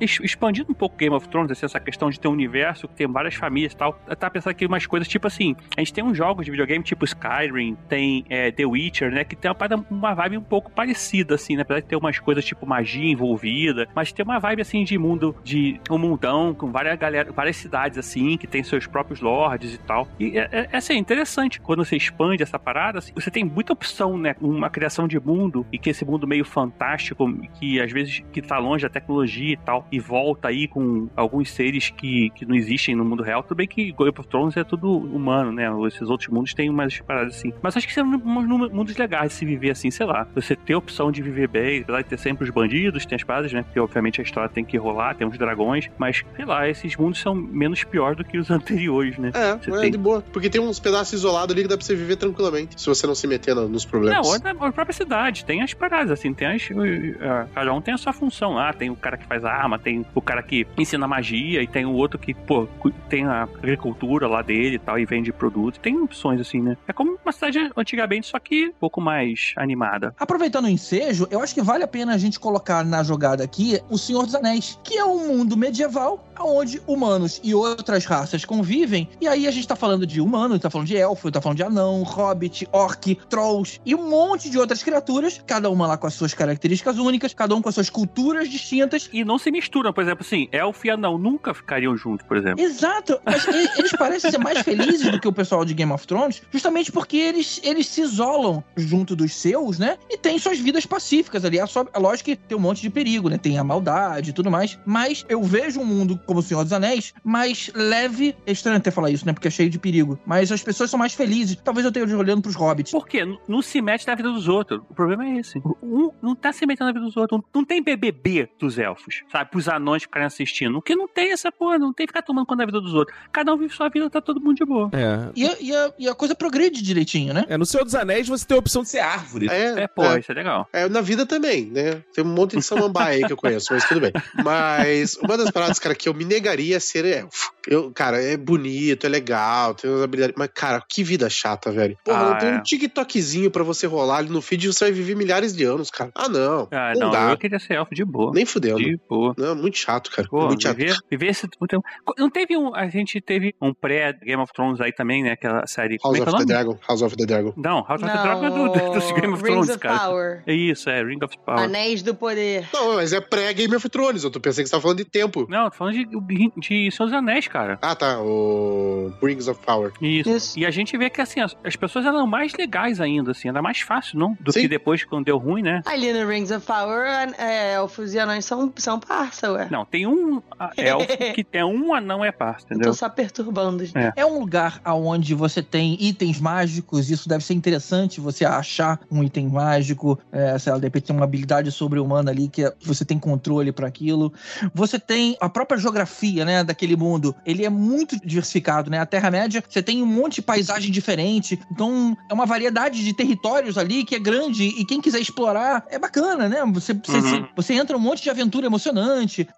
expandindo um pouco Game of Thrones, assim, essa questão de ter um universo que tem várias famílias e tal, tava pensando aqui umas coisas tipo assim, a gente tem uns jogos de videogame tipo Skyrim, tem é, The Witcher, né, que tem uma, uma vibe um pouco parecida, assim, né, apesar de ter umas coisas tipo magia envolvida, mas tem uma vibe, assim, de mundo, de um mundão com várias galera, várias cidades, assim, que tem seus próprios lords e tal. E é, é, é, assim, interessante, quando você expande essa parada, assim, você tem muita opção, né, uma criação de mundo, e que esse mundo meio fantástico, que às vezes que tá longe da tecnologia tal, e volta aí com alguns seres que, que não existem no mundo real. Tudo bem que Game of Thrones é tudo humano, né? Esses outros mundos têm umas paradas assim. Mas acho que são uns mundos legais de se viver assim, sei lá. Você ter a opção de viver bem, apesar de ter sempre os bandidos, tem as paradas, né? Porque obviamente a história tem que rolar, tem uns dragões, mas sei lá, esses mundos são menos pior do que os anteriores, né? é, Você é tem- de boa. Porque tem uns pedaços isolados ali que dá pra você viver tranquilamente, se você não se meter no- nos problemas. Não, na na própria cidade, tem as paradas, assim, tem as. Cada um tem a sua função lá. Tem o cara que faz a arma, tem o cara que ensina magia, e tem o outro que, pô, tem a agricultura lá dele e tal, e vende produtos. Tem opções, assim, né? É como uma cidade antigamente, só que um pouco mais animada. Aproveitando o ensejo, eu acho que vale a pena a gente colocar na jogada aqui o Senhor dos Anéis, que é um mundo medieval onde humanos e outras raças convivem. E aí a gente tá falando de humano, tá falando de elfo, tá falando de anão, hobbit, orc, trolls e um monte de outras criaturas, cada uma lá com as suas características únicas, cada um com as suas culturas distintas. E não se misturam, por exemplo, assim, elfo e anão nunca ficariam juntos, por exemplo. Exato, mas eles parecem ser mais felizes do que o pessoal de Game of Thrones, justamente porque eles, eles se isolam junto dos seus, né? E têm suas vidas pacíficas ali. É, só, é lógico que tem um monte de perigo, né? Tem a maldade e tudo mais. Mas eu vejo um mundo como o Senhor dos Anéis mais leve. É estranho até falar isso, né? Porque é cheio de perigo. Mas as pessoas são mais felizes. Talvez eu esteja olhando pros hobbits. Por quê? Não- Não se mete na vida dos outros. O problema é esse. Um não tá se metendo na vida dos outros. Não tem BBB dos elfos, sabe? Pros anões ficarem assistindo. Porque não tem essa porra, não tem que ficar tomando conta da vida dos outros. Cada um vive sua vida, tá todo mundo de boa. É. E a, e a- e a coisa progride direitinho, né? É, no Senhor dos Anéis você tem a opção de ser árvore. É, É, pô, é. isso é legal. É, na vida também, né? Tem um monte de samambaia aí que eu conheço, mas tudo bem. Mas uma das paradas, cara, que eu me negaria a ser elfo. Eu, cara, é bonito, é legal, tem umas habilidades. Mas, cara, que vida chata, velho. Porra, Ah, não tem é. um TikTokzinho pra você rolar ali no feed e você vai viver milhares de anos, cara. Ah, não. Ah, não, não, dá. eu queria ser elfo de boa. Nem fudendo. De boa. Não, muito chato, cara. Pô, muito chato. viver, viver esse. Não teve um. A gente teve um pré-Game of Thrones aí também, né? Aquela série. como House é é of the nome? Dragon. House of the Dragon. Não, House of the Não, Dragon é do, do, dos Game of Rings Thrones, of cara. Power. É isso, é, Ring of Power. Anéis do Poder. Não, mas é pré-Game of Thrones. Eu tô pensando que você tá falando de tempo. Não, tô falando de, de Seus Anéis, cara. Ah, tá. O Rings of Power. Isso. E a gente vê que, assim, as, as pessoas eram mais legais ainda, assim. Era mais fácil, não? Do Sim. que depois, quando deu ruim, né? Ali no Rings of Power, é, elfos e anões são, são parça, ué. Não, tem um elfo que é um anão é parça, Eu entendeu? tô só perturbando. gente. É. É um lugar onde você tem itens mágicos, isso deve ser interessante você achar um item mágico, é, sei lá, de repente tem uma habilidade sobre-humana ali que é- que você tem controle para aquilo. Você tem a própria geografia, né, daquele mundo, ele é muito diversificado, né? A Terra-média, você tem um monte de paisagem diferente, então é uma variedade de territórios ali que é grande e quem quiser explorar é bacana, né? Você, você, Uhum. você entra um monte de aventura emocionante.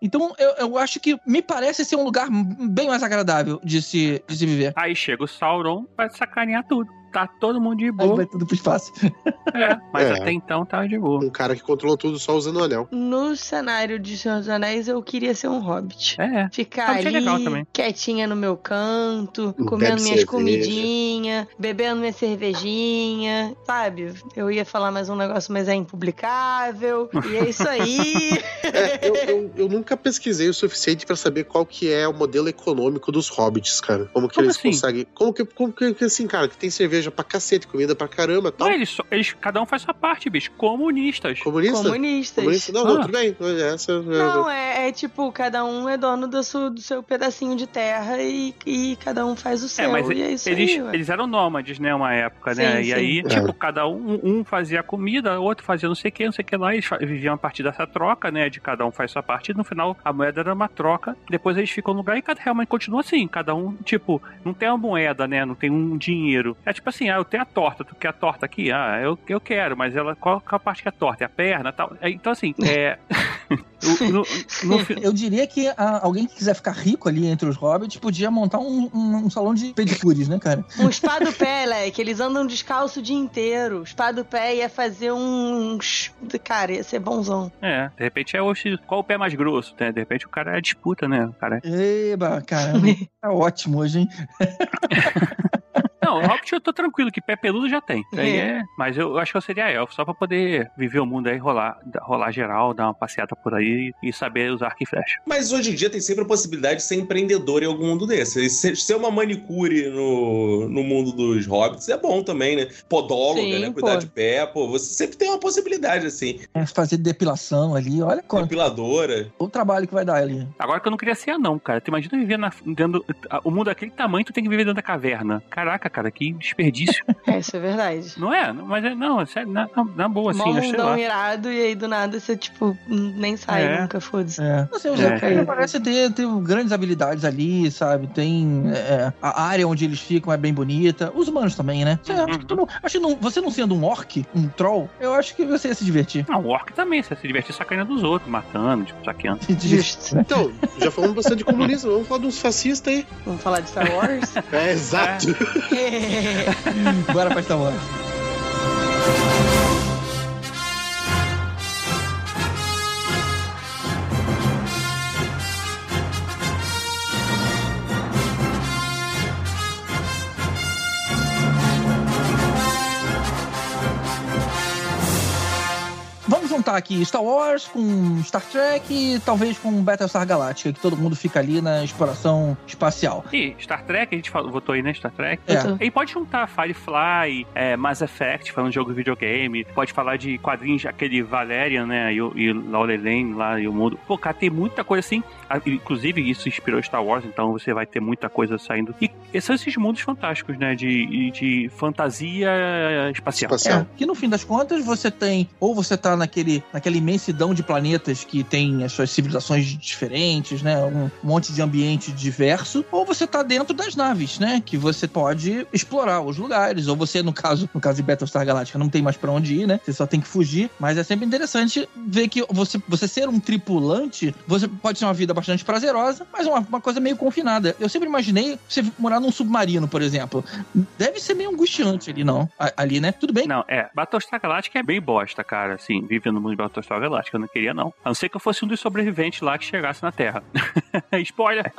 Então eu, eu acho que me parece ser um lugar bem mais agradável de se, de se viver. Aí chega o Sauron pra sacanear tudo. Tá todo mundo de Aí boa. vai tudo pro espaço. É, mas É. até então tava de boa. Um cara que controlou tudo só usando o anel. No cenário de Senhor dos Anéis, eu queria ser um hobbit. É. Ficar Hobbit é ali, quietinha no meu canto, Bebe comendo minhas cerveja. comidinhas, bebendo minha cervejinha, sabe? Eu ia falar mais um negócio, mas é impublicável. E é isso aí. É, eu, eu, eu nunca pesquisei o suficiente pra saber qual que é o modelo econômico dos hobbits, cara. Como que Como eles assim? conseguem. Como que, como que, que assim, cara, que tem cerveja pra cacete, comida pra caramba e tal. Não, eles, só- eles, cada um faz sua parte, bicho. Comunistas. Comunista? Comunistas. Comunista? Não, não, Ah. tudo bem. Essa, Não, é, é tipo, cada um é dono do seu, do seu pedacinho de terra e, e cada um faz o seu. É, mas e é isso eles, aí, ué. eles eram nômades, né, uma época, Sim, né? sim. E aí, É. tipo, cada um, um fazia comida, outro fazia não sei o que, não sei o que lá, eles viviam a partir dessa troca, né? De cada um faz sua parte, e no final a moeda era uma troca, depois eles ficam no lugar e cada realmente continua assim, cada um, tipo, não tem uma moeda, né? Não tem um dinheiro. É tipo assim, ah, eu tenho a torta, tu quer a torta aqui? Ah, eu, eu quero, mas ela, qual, qual a parte que é a torta? É a perna e tal? É, Então, assim, é. no- no fi- Eu diria que ah, alguém que quiser ficar rico ali entre os hobbits podia montar um, um- um salão de pedicures, né, cara? Um espadupé, leque, eles andam descalço o dia inteiro. O espadupé ia fazer uns. Cara, ia ser bonzão. É, de repente é o qual o pé mais grosso, né? De repente o cara é disputa, né? O cara é... Eba, caramba. Tá ótimo hoje, hein? Não, o Hobbit eu tô tranquilo, que pé peludo já tem. Aí é. Mas eu acho que eu seria elfo, só pra poder viver o mundo aí, rolar, rolar geral, dar uma passeada por aí e saber usar arco e flecha. Mas hoje em dia tem sempre a possibilidade de ser empreendedor em algum mundo desse. Ser, ser uma manicure no, no mundo dos hobbits é bom também, né? Podóloga, Sim, né? Cuidar pô. de pé, pô. Você sempre tem uma possibilidade, assim. É, Fazer depilação ali, olha quanto Depiladora. o trabalho que vai dar ali. Agora que eu não queria ser anão, cara. Tu imagina viver na, dentro. O mundo daquele tamanho, tu tem que viver dentro da caverna. Caraca, cara, que desperdício. É, isso é verdade. não é? Mas é, não, é sério, na, na- na boa, Mó assim, sei mundão irado e aí do nada você, tipo, nem sai É. nunca, foda-se. É. Não sei, o É. Zé parece ter, ter grandes habilidades ali, sabe? Tem. é, a área onde eles ficam é bem bonita. Os humanos também, né? Você, acho que não- acho que não- você não sendo um orc, um troll, eu acho que você ia se divertir. Não, o orc também, você se divertir sacaneando dos outros, matando, tipo, saqueando. Justo. Então, já falamos bastante de comunismo, vamos falar dos fascistas aí. Vamos falar de Star Wars? É, exato. Bora pra Star. Aqui Star Wars com Star Trek e talvez com Battlestar Galactica, que todo mundo fica ali na exploração espacial. E Star Trek, a gente falou, votou aí, né? Star Trek. É. E pode juntar Firefly, é, Mass Effect, falando de jogo de videogame. Pode falar de quadrinhos, aquele Valerian, né? E, e Laura Lane lá e o mundo. Pô, cara, tem muita coisa assim. Inclusive, isso inspirou Star Wars, então você vai ter muita coisa saindo. E esses são esses mundos fantásticos, né? De, de fantasia espacial. É, que no fim das contas você tem, ou você tá naquele, naquela imensidão de planetas que tem as suas civilizações diferentes, né? Um monte de ambiente diverso, ou você tá dentro das naves, né? Que você pode explorar os lugares, ou você, no caso, no caso de Battlestar Galactica, não tem mais pra onde ir, né? Você só tem que fugir, mas é sempre interessante ver que você, você ser um tripulante, você pode ser uma vida bastante prazerosa, mas uma, uma coisa meio confinada. Eu sempre imaginei você morar num submarino, por exemplo. Deve ser meio angustiante ali, não? A- ali, né? Tudo bem? Não, é. Battlestar Galactica é bem bosta, cara. Assim, viver no mundo de Battlestar Galactica, eu não queria, não. A não ser que eu fosse um dos sobreviventes lá que chegasse na Terra. Spoiler!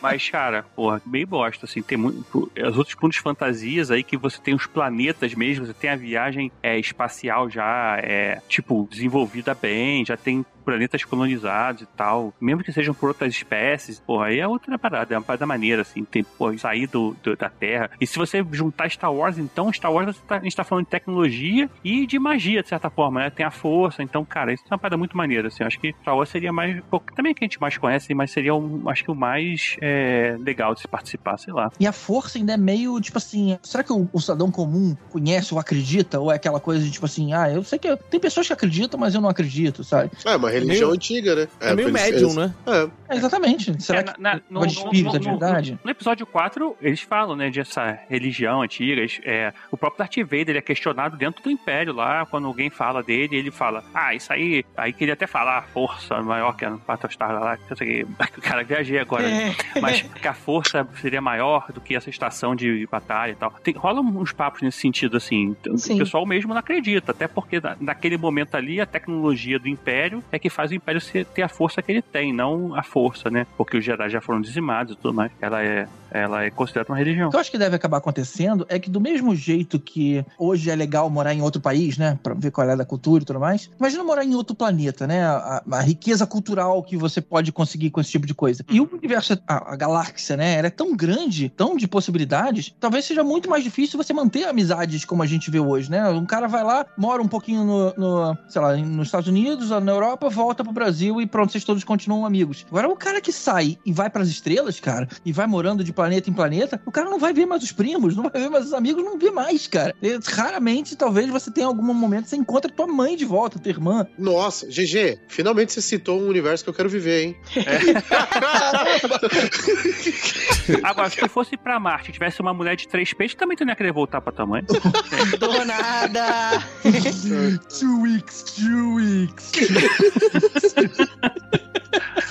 Mas, cara, porra, bem bosta, assim. Tem muito. Os outros pontos fantasias aí que você tem os planetas mesmo, você tem a viagem é, espacial já, é, tipo, desenvolvida bem, já tem planetas colonizados e tal, mesmo que sejam por outras espécies, porra, aí é outra parada, é uma parada maneira, assim, tem, pô, sair do, do- da Terra. E se você juntar Star Wars, então, Star Wars, você tá- a gente tá falando de tecnologia e de magia, de certa forma, né? Tem a força, então, cara, isso é uma parada muito maneira, assim, eu acho que Star Wars seria mais, pô, também que a gente mais conhece, mas seria, um, acho que o mais é, legal de se participar, sei lá. E a força ainda é meio, tipo assim, será que o, o cidadão comum conhece ou acredita? Ou é aquela coisa de, tipo assim, ah, eu sei que eu- tem pessoas que acreditam, mas eu não acredito, sabe? É uma religião Meio- antiga, né? é meio eles- médium, eles- né? É. É, exatamente. Será É, que na- na- no, no- espírito no- de no- verdade? No episódio 4, eles falam, né, dessa religião antiga. eles- é, o próprio Darth Vader ele é questionado dentro do Império lá, quando alguém fala dele, ele fala, ah, isso aí, aí queria até falar, a força maior que a Battlestar Galactica, isso aqui. cara, viajei agora. né? Mas que a força seria maior do que essa estação de batalha e tal. Tem, rola uns papos nesse sentido, assim. Sim. O pessoal mesmo não acredita, até porque na- naquele momento ali, a tecnologia do Império é que faz o Império ter a força que ele tem, não a força, né? Porque os Jedi já foram dizimados e tudo mais. Ela é, ela é considerada uma religião. O que eu acho que deve acabar acontecendo é que do mesmo jeito que hoje é legal morar em outro país, né, Pra ver qual é da cultura e tudo mais, imagina morar em outro planeta, né, a, a riqueza cultural que você pode conseguir com esse tipo de coisa. E o universo, a, a galáxia, né, ela é tão grande, tão de possibilidades, talvez seja muito mais difícil você manter amizades como a gente vê hoje, né? Um cara vai lá, mora um pouquinho no, no sei lá, nos Estados Unidos, na Europa, volta pro Brasil e pronto, vocês todos continuam amigos. Agora o cara que sai e vai pras estrelas, cara, e vai morando de planeta em planeta, o cara não vai ver mais os primos, não vai ver mais os amigos, não vê mais, cara. E, raramente, talvez você tenha algum momento que você encontra tua mãe de volta, tua irmã. Nossa, GG, finalmente você citou um universo que eu quero viver, hein? Agora, se tu fosse pra Marte e tivesse uma mulher de três peixes, também tu não ia querer voltar pra tua mãe. Do nada. two weeks, two weeks.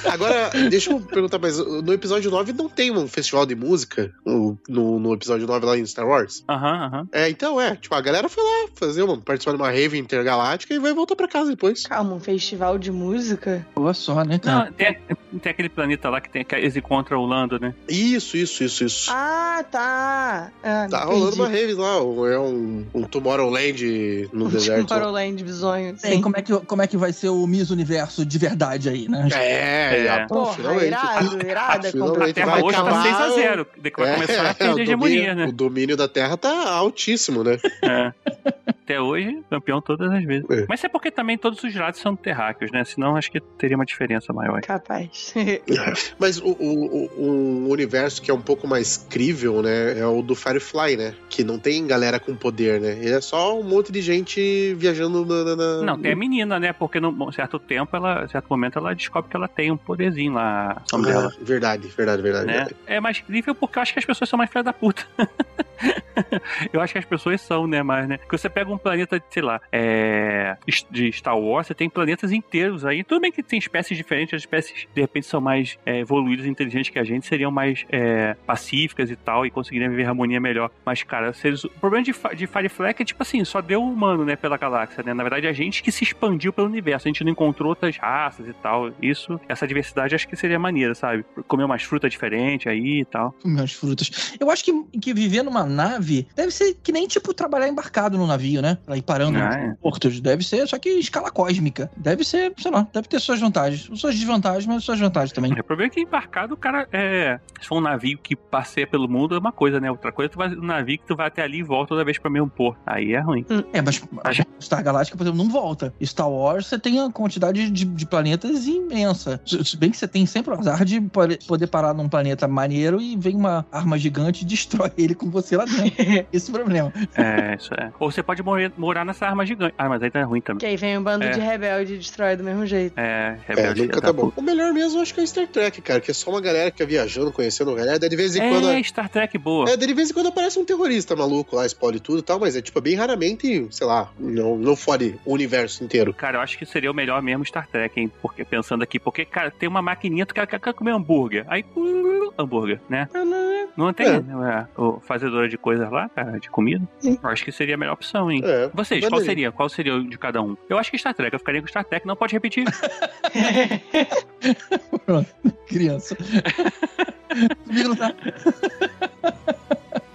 Agora, deixa eu perguntar, mas no episódio 9 não tem um festival de música? No, no, no episódio 9 lá em Star Wars? Aham, aham. É, então é. Tipo, a galera foi lá fazer uma, participar de uma rave intergaláctica e vai voltar pra casa depois. Calma, um festival de música? Boa só, né, Não, tem, tem aquele planeta lá que, tem, que eles encontram o Lando, né? Isso, isso, isso, isso. Ah, tá. Ah, Tá entendi. rolando uma rave lá, um- é um, um Tomorrowland no deserto. Tomorrowland bizonho. Tem, Sim. como é, que, como é que vai ser o Miss Universo de verdade aí, né? É, É. ah, pô, Porra, finalmente. irado, irado. Finalmente A Terra vai hoje tá acabar 6x0. Vai começar a É, perder o hegemonia, domínio, né? O domínio da Terra tá altíssimo, né? É. Até hoje, campeão todas as vezes. É. Mas é porque também todos os lados são terráqueos, né? Senão acho que teria uma diferença maior. Capaz. Mas o, o, o- universo que é um pouco mais crível, né? É o do Firefly, né? Que não tem galera com poder, né? Ele é só um monte de gente viajando na. na- na- Não, tem a menina, né? Porque num certo tempo, ela, em certo momento, ela descobre que ela tem um poderzinho lá, a nome dela. Ah, verdade, verdade, verdade. Né? verdade. É mais incrível porque eu acho que as pessoas são mais filha da puta. eu acho que as pessoas são, né? Mas, né? Porque você pega um planeta, sei lá, é, de Star Wars, você tem planetas inteiros aí. Tudo bem que tem espécies diferentes, as espécies de repente são mais é, evoluídas e inteligentes que a gente, seriam mais é, pacíficas e tal, e conseguiriam viver harmonia melhor. Mas, cara, seres, o problema de, de Firefly é tipo assim, só deu humano, né, pela galáxia, né? Na verdade, a gente que se expandiu pelo universo, a gente não encontrou outras raças e tal. Isso, essa diversidade acho que seria maneira, sabe? Comer umas frutas diferentes aí e tal. Minhas frutas. Eu acho que, que viver numa nave. Deve ser que nem, tipo, trabalhar embarcado no navio, né? Pra ir parando Ah, é. portos. Deve ser, só que escala cósmica. Deve ser, sei lá, deve ter suas vantagens. Suas desvantagens, mas suas vantagens também. O problema é que embarcado, o cara é. Se for um navio que passeia pelo mundo, é uma coisa, né? Outra coisa, tu vai um navio que tu vai até ali e volta toda vez pra mesmo porto. Aí é ruim. É, mas Star Galáctica, por exemplo, não volta. Star Wars, você tem a quantidade de, de planetas imensa. Se bem que você tem sempre o azar de pode- poder parar num planeta maneiro e vem uma arma gigante e destrói ele com você lá dentro. Esse é o problema. É, isso é. Ou você pode morar, morar nessa arma gigante. Ah, mas aí tá ruim também. Que aí vem um bando É. de rebelde e destrói do mesmo jeito. É, É, rebelde. nunca tá bom. O melhor mesmo acho que é Star Trek, cara, que é só uma galera que fica viajando, conhecendo galera, daí de vez em quando. É, Star Trek boa. É, daí de vez em quando aparece um terrorista maluco lá, spoiler tudo e tal, mas é tipo bem raramente, sei lá, não, não fode o universo inteiro. Cara, eu acho que seria o melhor mesmo Star Trek, hein? Porque pensando aqui, porque, cara, tem uma maquininha, tu quer, quer, quer comer hambúrguer. Aí, hambúrguer, né? Não tem É. né, o fazedora de coisas lá, cara, de comida? Eu acho que seria a melhor opção, hein? É, Vocês, qual seria? Qual seria o de cada um? Eu acho que Star Trek, eu ficaria com Star Trek, não pode repetir. Criança.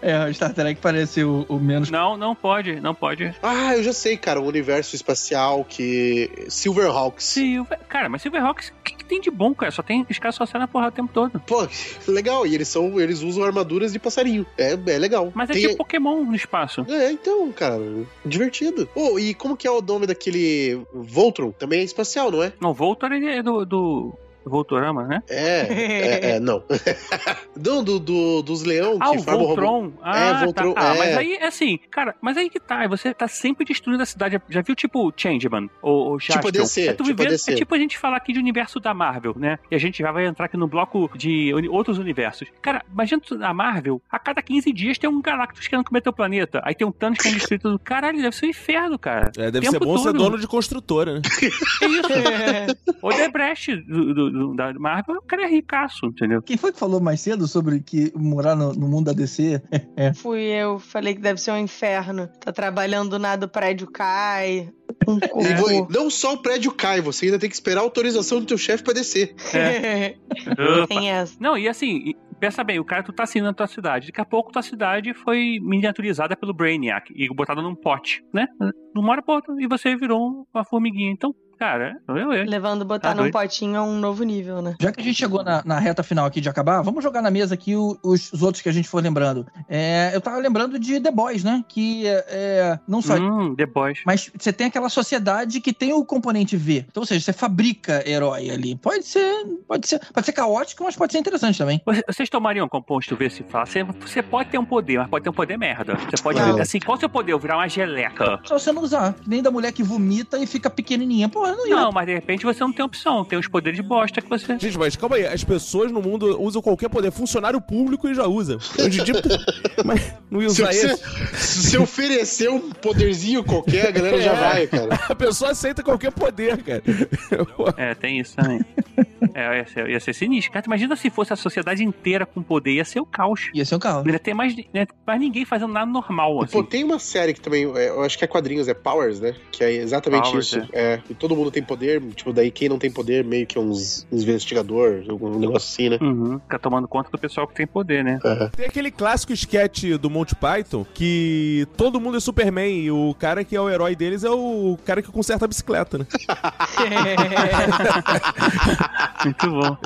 Tá. É, o Star Trek parece o, o menos. Não, não pode, não pode. Ah, eu já sei, cara, o universo espacial que. Silverhawks. Silver... Cara, mas Silverhawks, o que, que tem de bom, cara? Só tem. Os caras só saem na porra o tempo todo. Pô, legal, e eles são. Eles usam armaduras de passarinho. É, é legal. Mas é Tem- tipo Pokémon no espaço. É, então, cara, divertido. Oh, e como que é o nome daquele Voltron? Também é espacial, não é? Não, Voltor ele é do. do... Voltorama, né? É, é, é, não. do, do, do- dos leão Ah, que o formam Voltron. Ah, É, Voltron, tá. Ah, é. mas aí é assim, cara, mas aí que tá, você tá sempre destruindo a cidade. Já viu tipo Changeman? Ou, ou Tipo? DC, é, tu tipo DC. é tipo a gente falar aqui de universo da Marvel, né? E a gente já vai entrar aqui no bloco de uni- outros universos. Cara, imagina tu, a Marvel, a cada 15 dias tem um Galactus querendo comer teu planeta. Aí tem um Thanos querendo destruir tudo. Caralho, deve ser um inferno, cara. É, deve Tempo ser bom ser todo. dono de construtora, né? É isso. o Debrecht do, do- do- da Marvel, o cara é ricaço, entendeu? Quem foi que falou mais cedo sobre que morar no, no mundo da DC? É. Fui eu, falei que deve ser um inferno. Tá trabalhando do nada, o prédio cai. Um E vo- não só o prédio cai, você ainda tem que esperar a autorização do teu chefe pra descer. Opa. Tem essa. Não, e assim, pensa bem, o cara tu tá assinando a tua cidade. Daqui a pouco tua cidade foi miniaturizada pelo Brainiac e botada num pote, né? Numa hora pra outra, e você virou uma formiguinha. Então, cara, eu, eu. Levando botar Tá num doido. potinho a um novo nível, né? Já que a gente chegou na, na reta final aqui de acabar, vamos jogar na mesa aqui os, os outros que a gente for lembrando. É, eu tava lembrando de The Boys, né? Que é, não só. Hum, The Boys. Mas você tem aquela sociedade que tem o componente V. Então, ou seja, você fabrica herói ali. Pode ser, pode ser, pode ser caótico, mas pode ser interessante também. Vocês- tomariam composto V se fala? Você, você pode ter um poder, mas pode ter um poder merda. Você pode, Não. assim, qual o seu poder? Eu virar uma geleca. Só você não usar. Nem da mulher que vomita e fica pequenininha. Pô, não ia. Não, mas de repente você não tem opção. Tem os poderes de bosta que você. Gente, mas calma aí, as pessoas no mundo usam qualquer poder. Funcionário público e já usa. Hoje em dia, mas não ia Se usar você esse. se oferecer um poderzinho qualquer, a galera já É. vai, cara. A pessoa aceita qualquer poder, cara. É, tem isso também. É, ia ser, ia ser sinistro. Cara, imagina se fosse a sociedade inteira com poder, ia ser o caos. Ia ser um carro. Não ia ter mais, né, mais ninguém fazendo nada normal, Pô, assim. tem uma série que também, é, eu acho que é quadrinhos, é Powers, né? Que é exatamente Powers, isso. É. E todo mundo tem poder, tipo, daí quem não tem poder, meio que uns, uns investigador, um negócio assim, né? Uhum, fica tomando conta do pessoal que tem poder, né? Tem aquele clássico sketch do Monty Python que todo mundo é Superman e o cara que é o herói deles é o cara que conserta a bicicleta, né? Muito bom.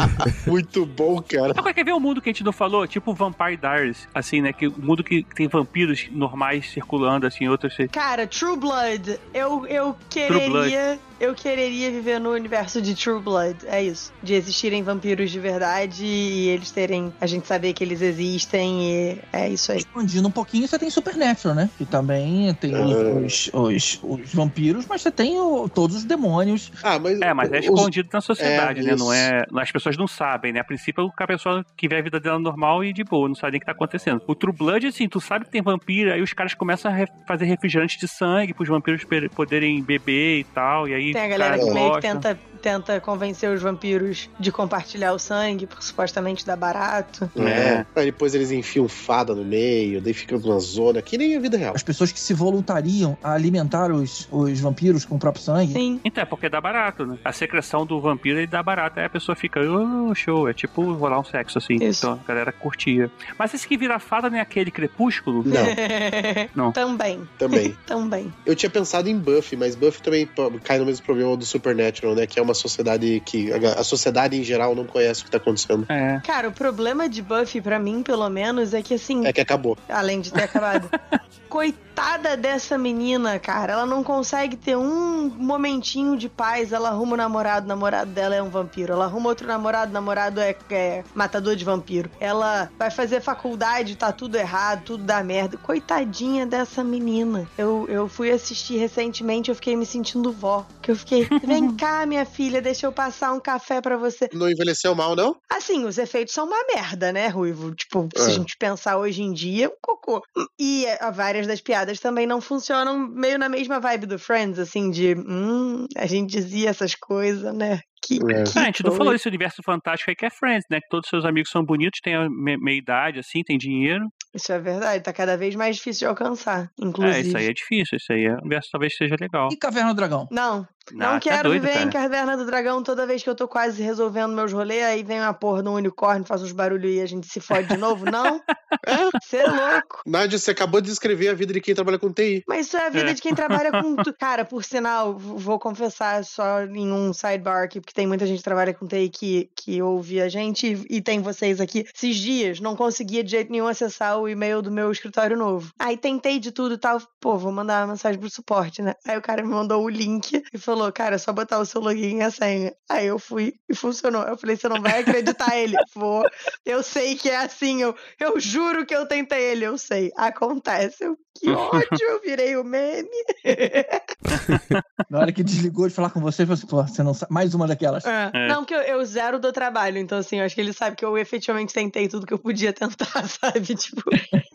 Muito bom, cara. Agora, quer ver o mundo que a gente não falou? Tipo Vampire Diaries, assim, né? Que o mundo que tem vampiros normais circulando, assim, outros... Cara, True Blood. Eu, eu True Blood. quereria. Eu quereria viver no universo de True Blood. É isso. De existirem vampiros de verdade e eles terem. A gente saber que eles existem e é isso aí. Expandindo um pouquinho, você tem Supernatural, né? Que também tem os, os, os- os vampiros, mas você tem o- todos os demônios. Ah, mas. É, mas é os- escondido na sociedade, É, né? Não isso. é. As pessoas não sabem, né? A princípio, a pessoa que vê a vida dela normal e de boa, não sabe nem o que tá acontecendo. O True Blood, assim, tu sabe que tem vampiro, aí os caras começam a re- fazer refrigerante de sangue pros vampiros poderem beber e tal, e aí. Tem a galera cara que meio que tenta, tenta convencer os vampiros de compartilhar o sangue, porque supostamente dá barato. É. Aí depois eles enfiam fada no meio, daí fica uma zona que nem a vida real. As pessoas que se voluntariam a alimentar os, os vampiros com o próprio sangue. Sim. Então, é porque dá barato, né? A secreção do vampiro ele dá barato. Aí a pessoa fica, oh, show. É tipo rolar um sexo assim. Isso. Então a galera curtia. Mas esse que vira fada não é aquele crepúsculo? Não, Não. Também. também. Também. Eu tinha pensado em Buffy, mas Buffy também cai no mesmo problema do Supernatural, né? Que é uma sociedade que a, sociedade em geral não conhece o que tá acontecendo. É. Cara, o problema de Buffy, pra mim, pelo menos, é que assim. É que acabou. Além de ter acabado. Coitada dessa menina, cara. Ela não consegue ter um momentinho de paz. Ela arruma um namorado, o namorado dela é um vampiro. Ela arruma outro namorado, o namorado é, é matador de vampiro. Ela vai fazer faculdade, tá tudo errado, tudo dá merda. Coitadinha dessa menina. Eu, eu fui assistir recentemente, eu fiquei me sentindo vó. Que eu fiquei, vem cá, minha filha, deixa eu passar um café pra você. Não envelheceu mal, não? Assim, os efeitos são uma merda, né, Ruivo? Tipo, se a É. gente pensar hoje em dia, um cocô. E é, várias das piadas também não funcionam meio na mesma vibe do Friends, assim, de hum, a gente dizia essas coisas, né? Que, É. que Ah, a gente não coisa. falou desse universo fantástico aí que é Friends, né? Que todos os seus amigos são bonitos, têm a me- meia idade, assim, têm dinheiro. Isso é verdade, tá cada vez mais difícil de alcançar, inclusive. É, isso aí é difícil, isso aí é um universo talvez seja legal. E Caverna do Dragão? Não, não Ah, tá quero doido, viver em cara. Caverna do Dragão toda vez que eu tô quase resolvendo meus rolês, aí vem uma porra de um unicórnio, faz uns barulhos e a gente se fode de novo. Não, você é louco. Nádia, você acabou de descrever a vida de quem trabalha com TI. Mas isso é a vida É. de quem trabalha com. tu- Cara, por sinal, vou confessar só em um sidebar aqui, porque tem muita gente que trabalha com TI que, que ouve a gente e, e tem vocês aqui. Esses dias, não conseguia de jeito nenhum acessar o e-mail do meu escritório novo. Aí tentei de tudo e tal. Pô, vou mandar uma mensagem pro suporte, né? Aí o cara me mandou o link e falou: Cara, é só botar o seu login e a senha. Aí eu fui e funcionou. Eu falei: Você não vai acreditar ele? Vou. Eu sei que é assim. Eu, eu juro que eu tentei ele. Eu sei. Acontece. Eu, que ódio, eu virei o meme. Na hora que desligou de falar com você, você falou, você não sabe. Mais uma daquelas. É. É. Não, que eu, eu zero do trabalho. Então, assim, eu acho que ele sabe que eu efetivamente tentei tudo que eu podia tentar, sabe? Tipo,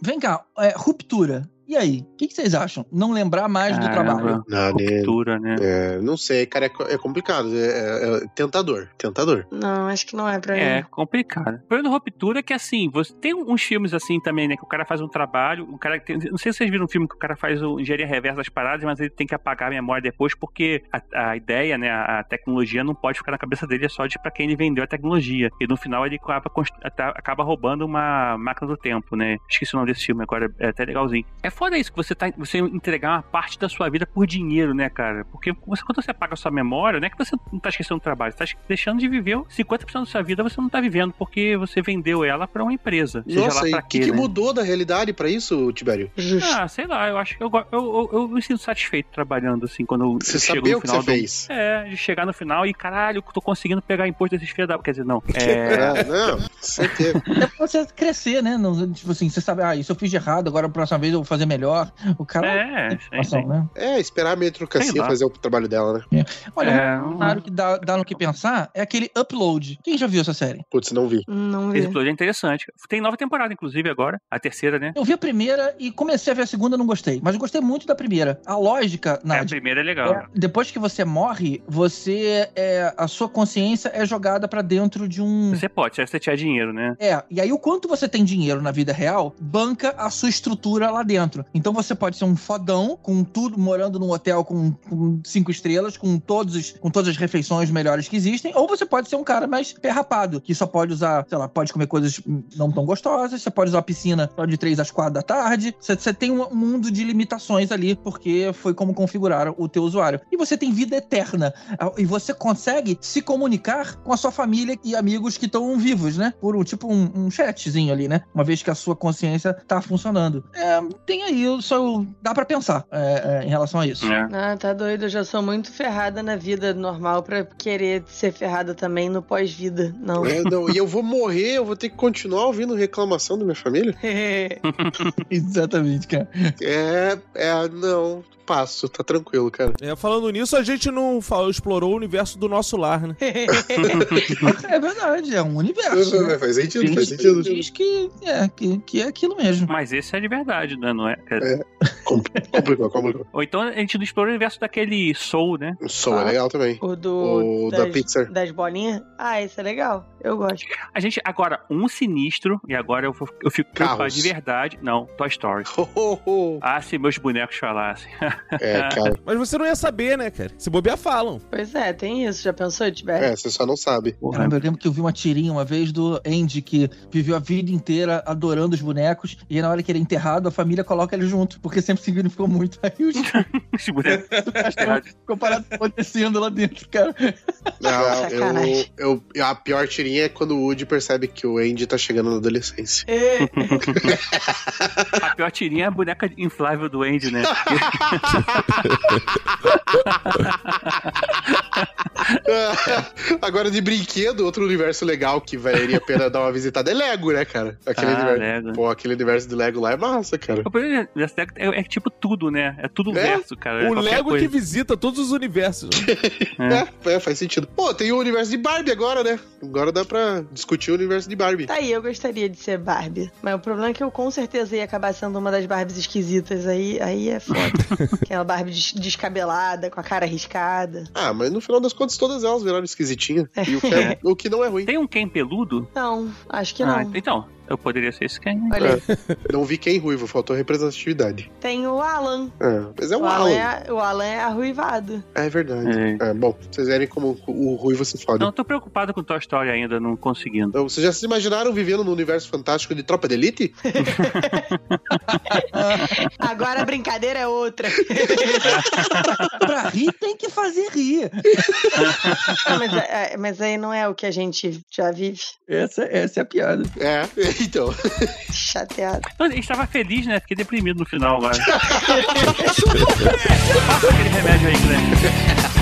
Vem cá, é, ruptura. E aí? O que, que vocês acham? Não lembrar mais do Caramba. trabalho? Não, né? Ruptura, né? É, não sei, cara, é, é complicado. É, é- é tentador, tentador. não, acho que não é pra É mim. complicado. O problema da ruptura é que, assim, você tem uns filmes assim também, né? Que o cara faz um trabalho, o cara tem. Não sei se vocês viram um filme que o cara faz o engenharia reversa das paradas, mas ele tem que apagar a memória depois, porque a, a ideia, né? A, tecnologia não pode ficar na cabeça dele, é só de pra quem ele vendeu a tecnologia. E no final ele acaba, acaba roubando uma máquina do tempo, né? Esqueci o nome desse filme agora, é até legalzinho. É foda isso, que você tá. Você entregar uma parte da sua vida por dinheiro, né, cara? Porque você, quando você apaga a sua memória, não é que você não tá esquecendo do trabalho, você tá deixando de viver 50% da sua vida você não tá vivendo porque você vendeu ela pra uma empresa. Seja Nossa, lá e pra o que, quê, que né? mudou da realidade pra isso, Tibério? Ah, sei lá, eu acho que eu, eu, eu, eu me sinto satisfeito trabalhando assim, quando eu Você chego no que final você do... fez? É, de chegar no final e caralho, tô conseguindo pegar imposto desses filhos da. Quer dizer, não. É. É, não, certeza. É pra você crescer, né? Não, tipo assim, você sabe, ah, isso eu fiz de errado, agora a próxima vez eu vou fazer melhor. O cara. É, sim, né? É, esperar a meritocracia lá. fazer o trabalho dela, né? Olha, É, um cenário que dá, dá no que pensar é aquele upload. Quem já viu essa série? Putz, não vi. Não Esse vi. episódio é interessante. Tem nova temporada, inclusive, agora. A terceira, né? Eu vi a primeira e comecei a ver a segunda, não gostei. Mas eu gostei muito da primeira. A lógica, É, a primeira é legal. é, depois que você morre, você é, a sua consciência é jogada pra dentro de um Você pode, se você tiver dinheiro, né? É, e aí o quanto você tem dinheiro na vida real banca a sua estrutura lá dentro. Então você pode ser um fodão com tudo, morando num hotel com, com cinco estrelas, com todos os, com todas as refeições melhores que existem, ou você pode ser um cara mais perrapado, que só pode usar, sei lá, pode comer coisas não tão gostosas, você pode usar a piscina só de 3 às 4 da tarde. Você, você tem um mundo de limitações ali, porque foi como configuraram o teu usuário. E você tem vida eterna. E você consegue se comunicar com a sua família e amigos que estão vivos, né? Por um tipo um, um chatzinho ali, né? Uma vez que a sua consciência tá funcionando. É, tem aí, eu só dá pra pensar é, é, em relação a isso. É. Ah, tá doido. Eu já sou muito ferrada na vida normal pra querer ser ferrada também no pós-vida. Não. É, não, E eu vou morrer, eu vou ter que continuar ouvindo reclamação da minha família? Exatamente, cara. É, é, não, passo, tá tranquilo, cara. É, falando nisso, a gente não falou, explorou o universo do nosso lar, né? É verdade, é um universo. né? Faz sentido, Diz- faz sentido. Diz que é, que, que é aquilo mesmo. Mas esse é de verdade, né? Não é? É. Complicou, complicou. Ou então a gente não explora o universo daquele Soul, né? O som é legal também. O do. O da das, Pixar. Das bolinhas? Ah, esse é legal. Eu gosto. A gente, agora, um sinistro, e agora eu, vou- eu fico preocupado de verdade. Não, Toy Story. Ah, se meus bonecos falassem. É, cara. Mas você não ia saber, né, cara? Se bobear, falam. Pois é, tem isso. Já pensou, Tibete? É, você só não sabe. Caramba, eu lembro que eu vi uma tirinha uma vez do Andy que viveu a vida inteira adorando os bonecos e aí, na hora que ele é enterrado, a família coloca ele junto, porque sempre significou muito. Aí os Os bonecos. ficou parado acontecendo lá dentro, cara. Não, Sacanagem. eu, eu, a pior tirinha é quando o Woody percebe que o Andy tá chegando na adolescência. É. A pior tirinha é a boneca inflável do Andy, né? Agora, de brinquedo, outro universo legal que valeria a pena dar uma visitada é Lego, né, cara? Aquele Ah, universo. Lego. Pô, aquele universo de Lego lá é massa, cara. É, é tipo tudo, né? É tudo É? verso, cara. É o Lego coisa. que visita todos os universos. É. é, faz sentido. Pô, tem o universo de Barbie agora, né? Agora dá pra discutir o universo de Barbie. Tá aí, eu gostaria de ser Barbie. Mas o problema é que eu com certeza ia acabar sendo uma das Barbies esquisitas. Aí, aí é foda. Aquela Barbie des- descabelada, com a cara arriscada. Ah, mas no final das contas todas elas viraram esquisitinhas. E o que, é- o que não é ruim. Tem um Ken peludo? Não, acho que não. Ah, então, eu poderia ser esse Ken. Olha. É. Não vi quem ruivo, faltou representatividade. Tem o Alan. É, mas é um o, Alan Alan. é, o Alan é arruivado. É verdade. É, bom, vocês verem como o ruivo se fode. Não, tô preocupado com Toy Story ainda, não conseguindo. Então, vocês já se imaginaram vivendo no universo fantástico de Tropa de Elite? Agora a brincadeira é outra. pra rir tem que fazer rir. Ah, mas, é- é- mas aí não é o que a gente já vive. Essa, essa é a piada. É, então. Chateado. Então, Ele estava feliz, né? Fiquei deprimido no final agora. Passa aquele remédio aí, Glenn.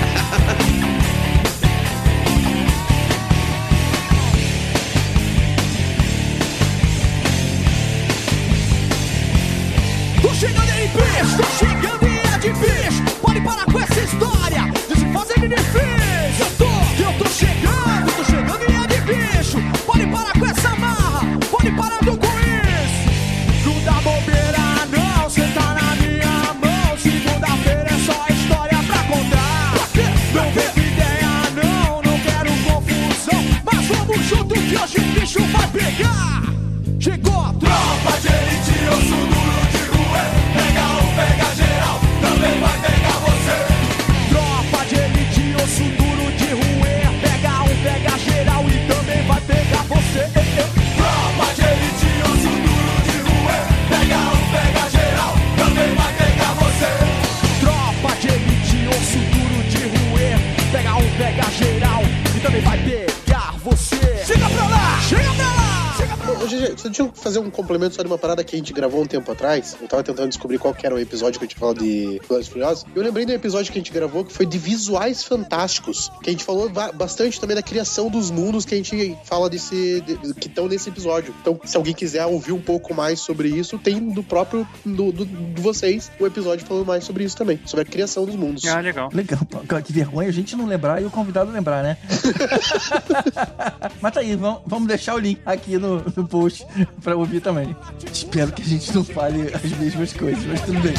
Um complemento só de uma parada que a gente gravou um tempo atrás. Eu tava tentando descobrir qual que era o episódio que a gente falou de Velozes e Furiosos. Eu lembrei do episódio que a gente gravou que foi de visuais fantásticos. Que a gente falou bastante também da criação dos mundos que a gente fala desse. de- que estão nesse episódio. Então, se alguém quiser ouvir um pouco mais sobre isso, tem do próprio. do, do- de vocês o episódio falando mais sobre isso também. Sobre a criação dos mundos. Ah, legal. Legal, que vergonha a gente não lembrar e o convidado lembrar, né? Mas tá aí, vamos, vamos deixar o link aqui no, no post pra ouvir ouvir também. Espero que a gente não fale as mesmas coisas, mas tudo bem.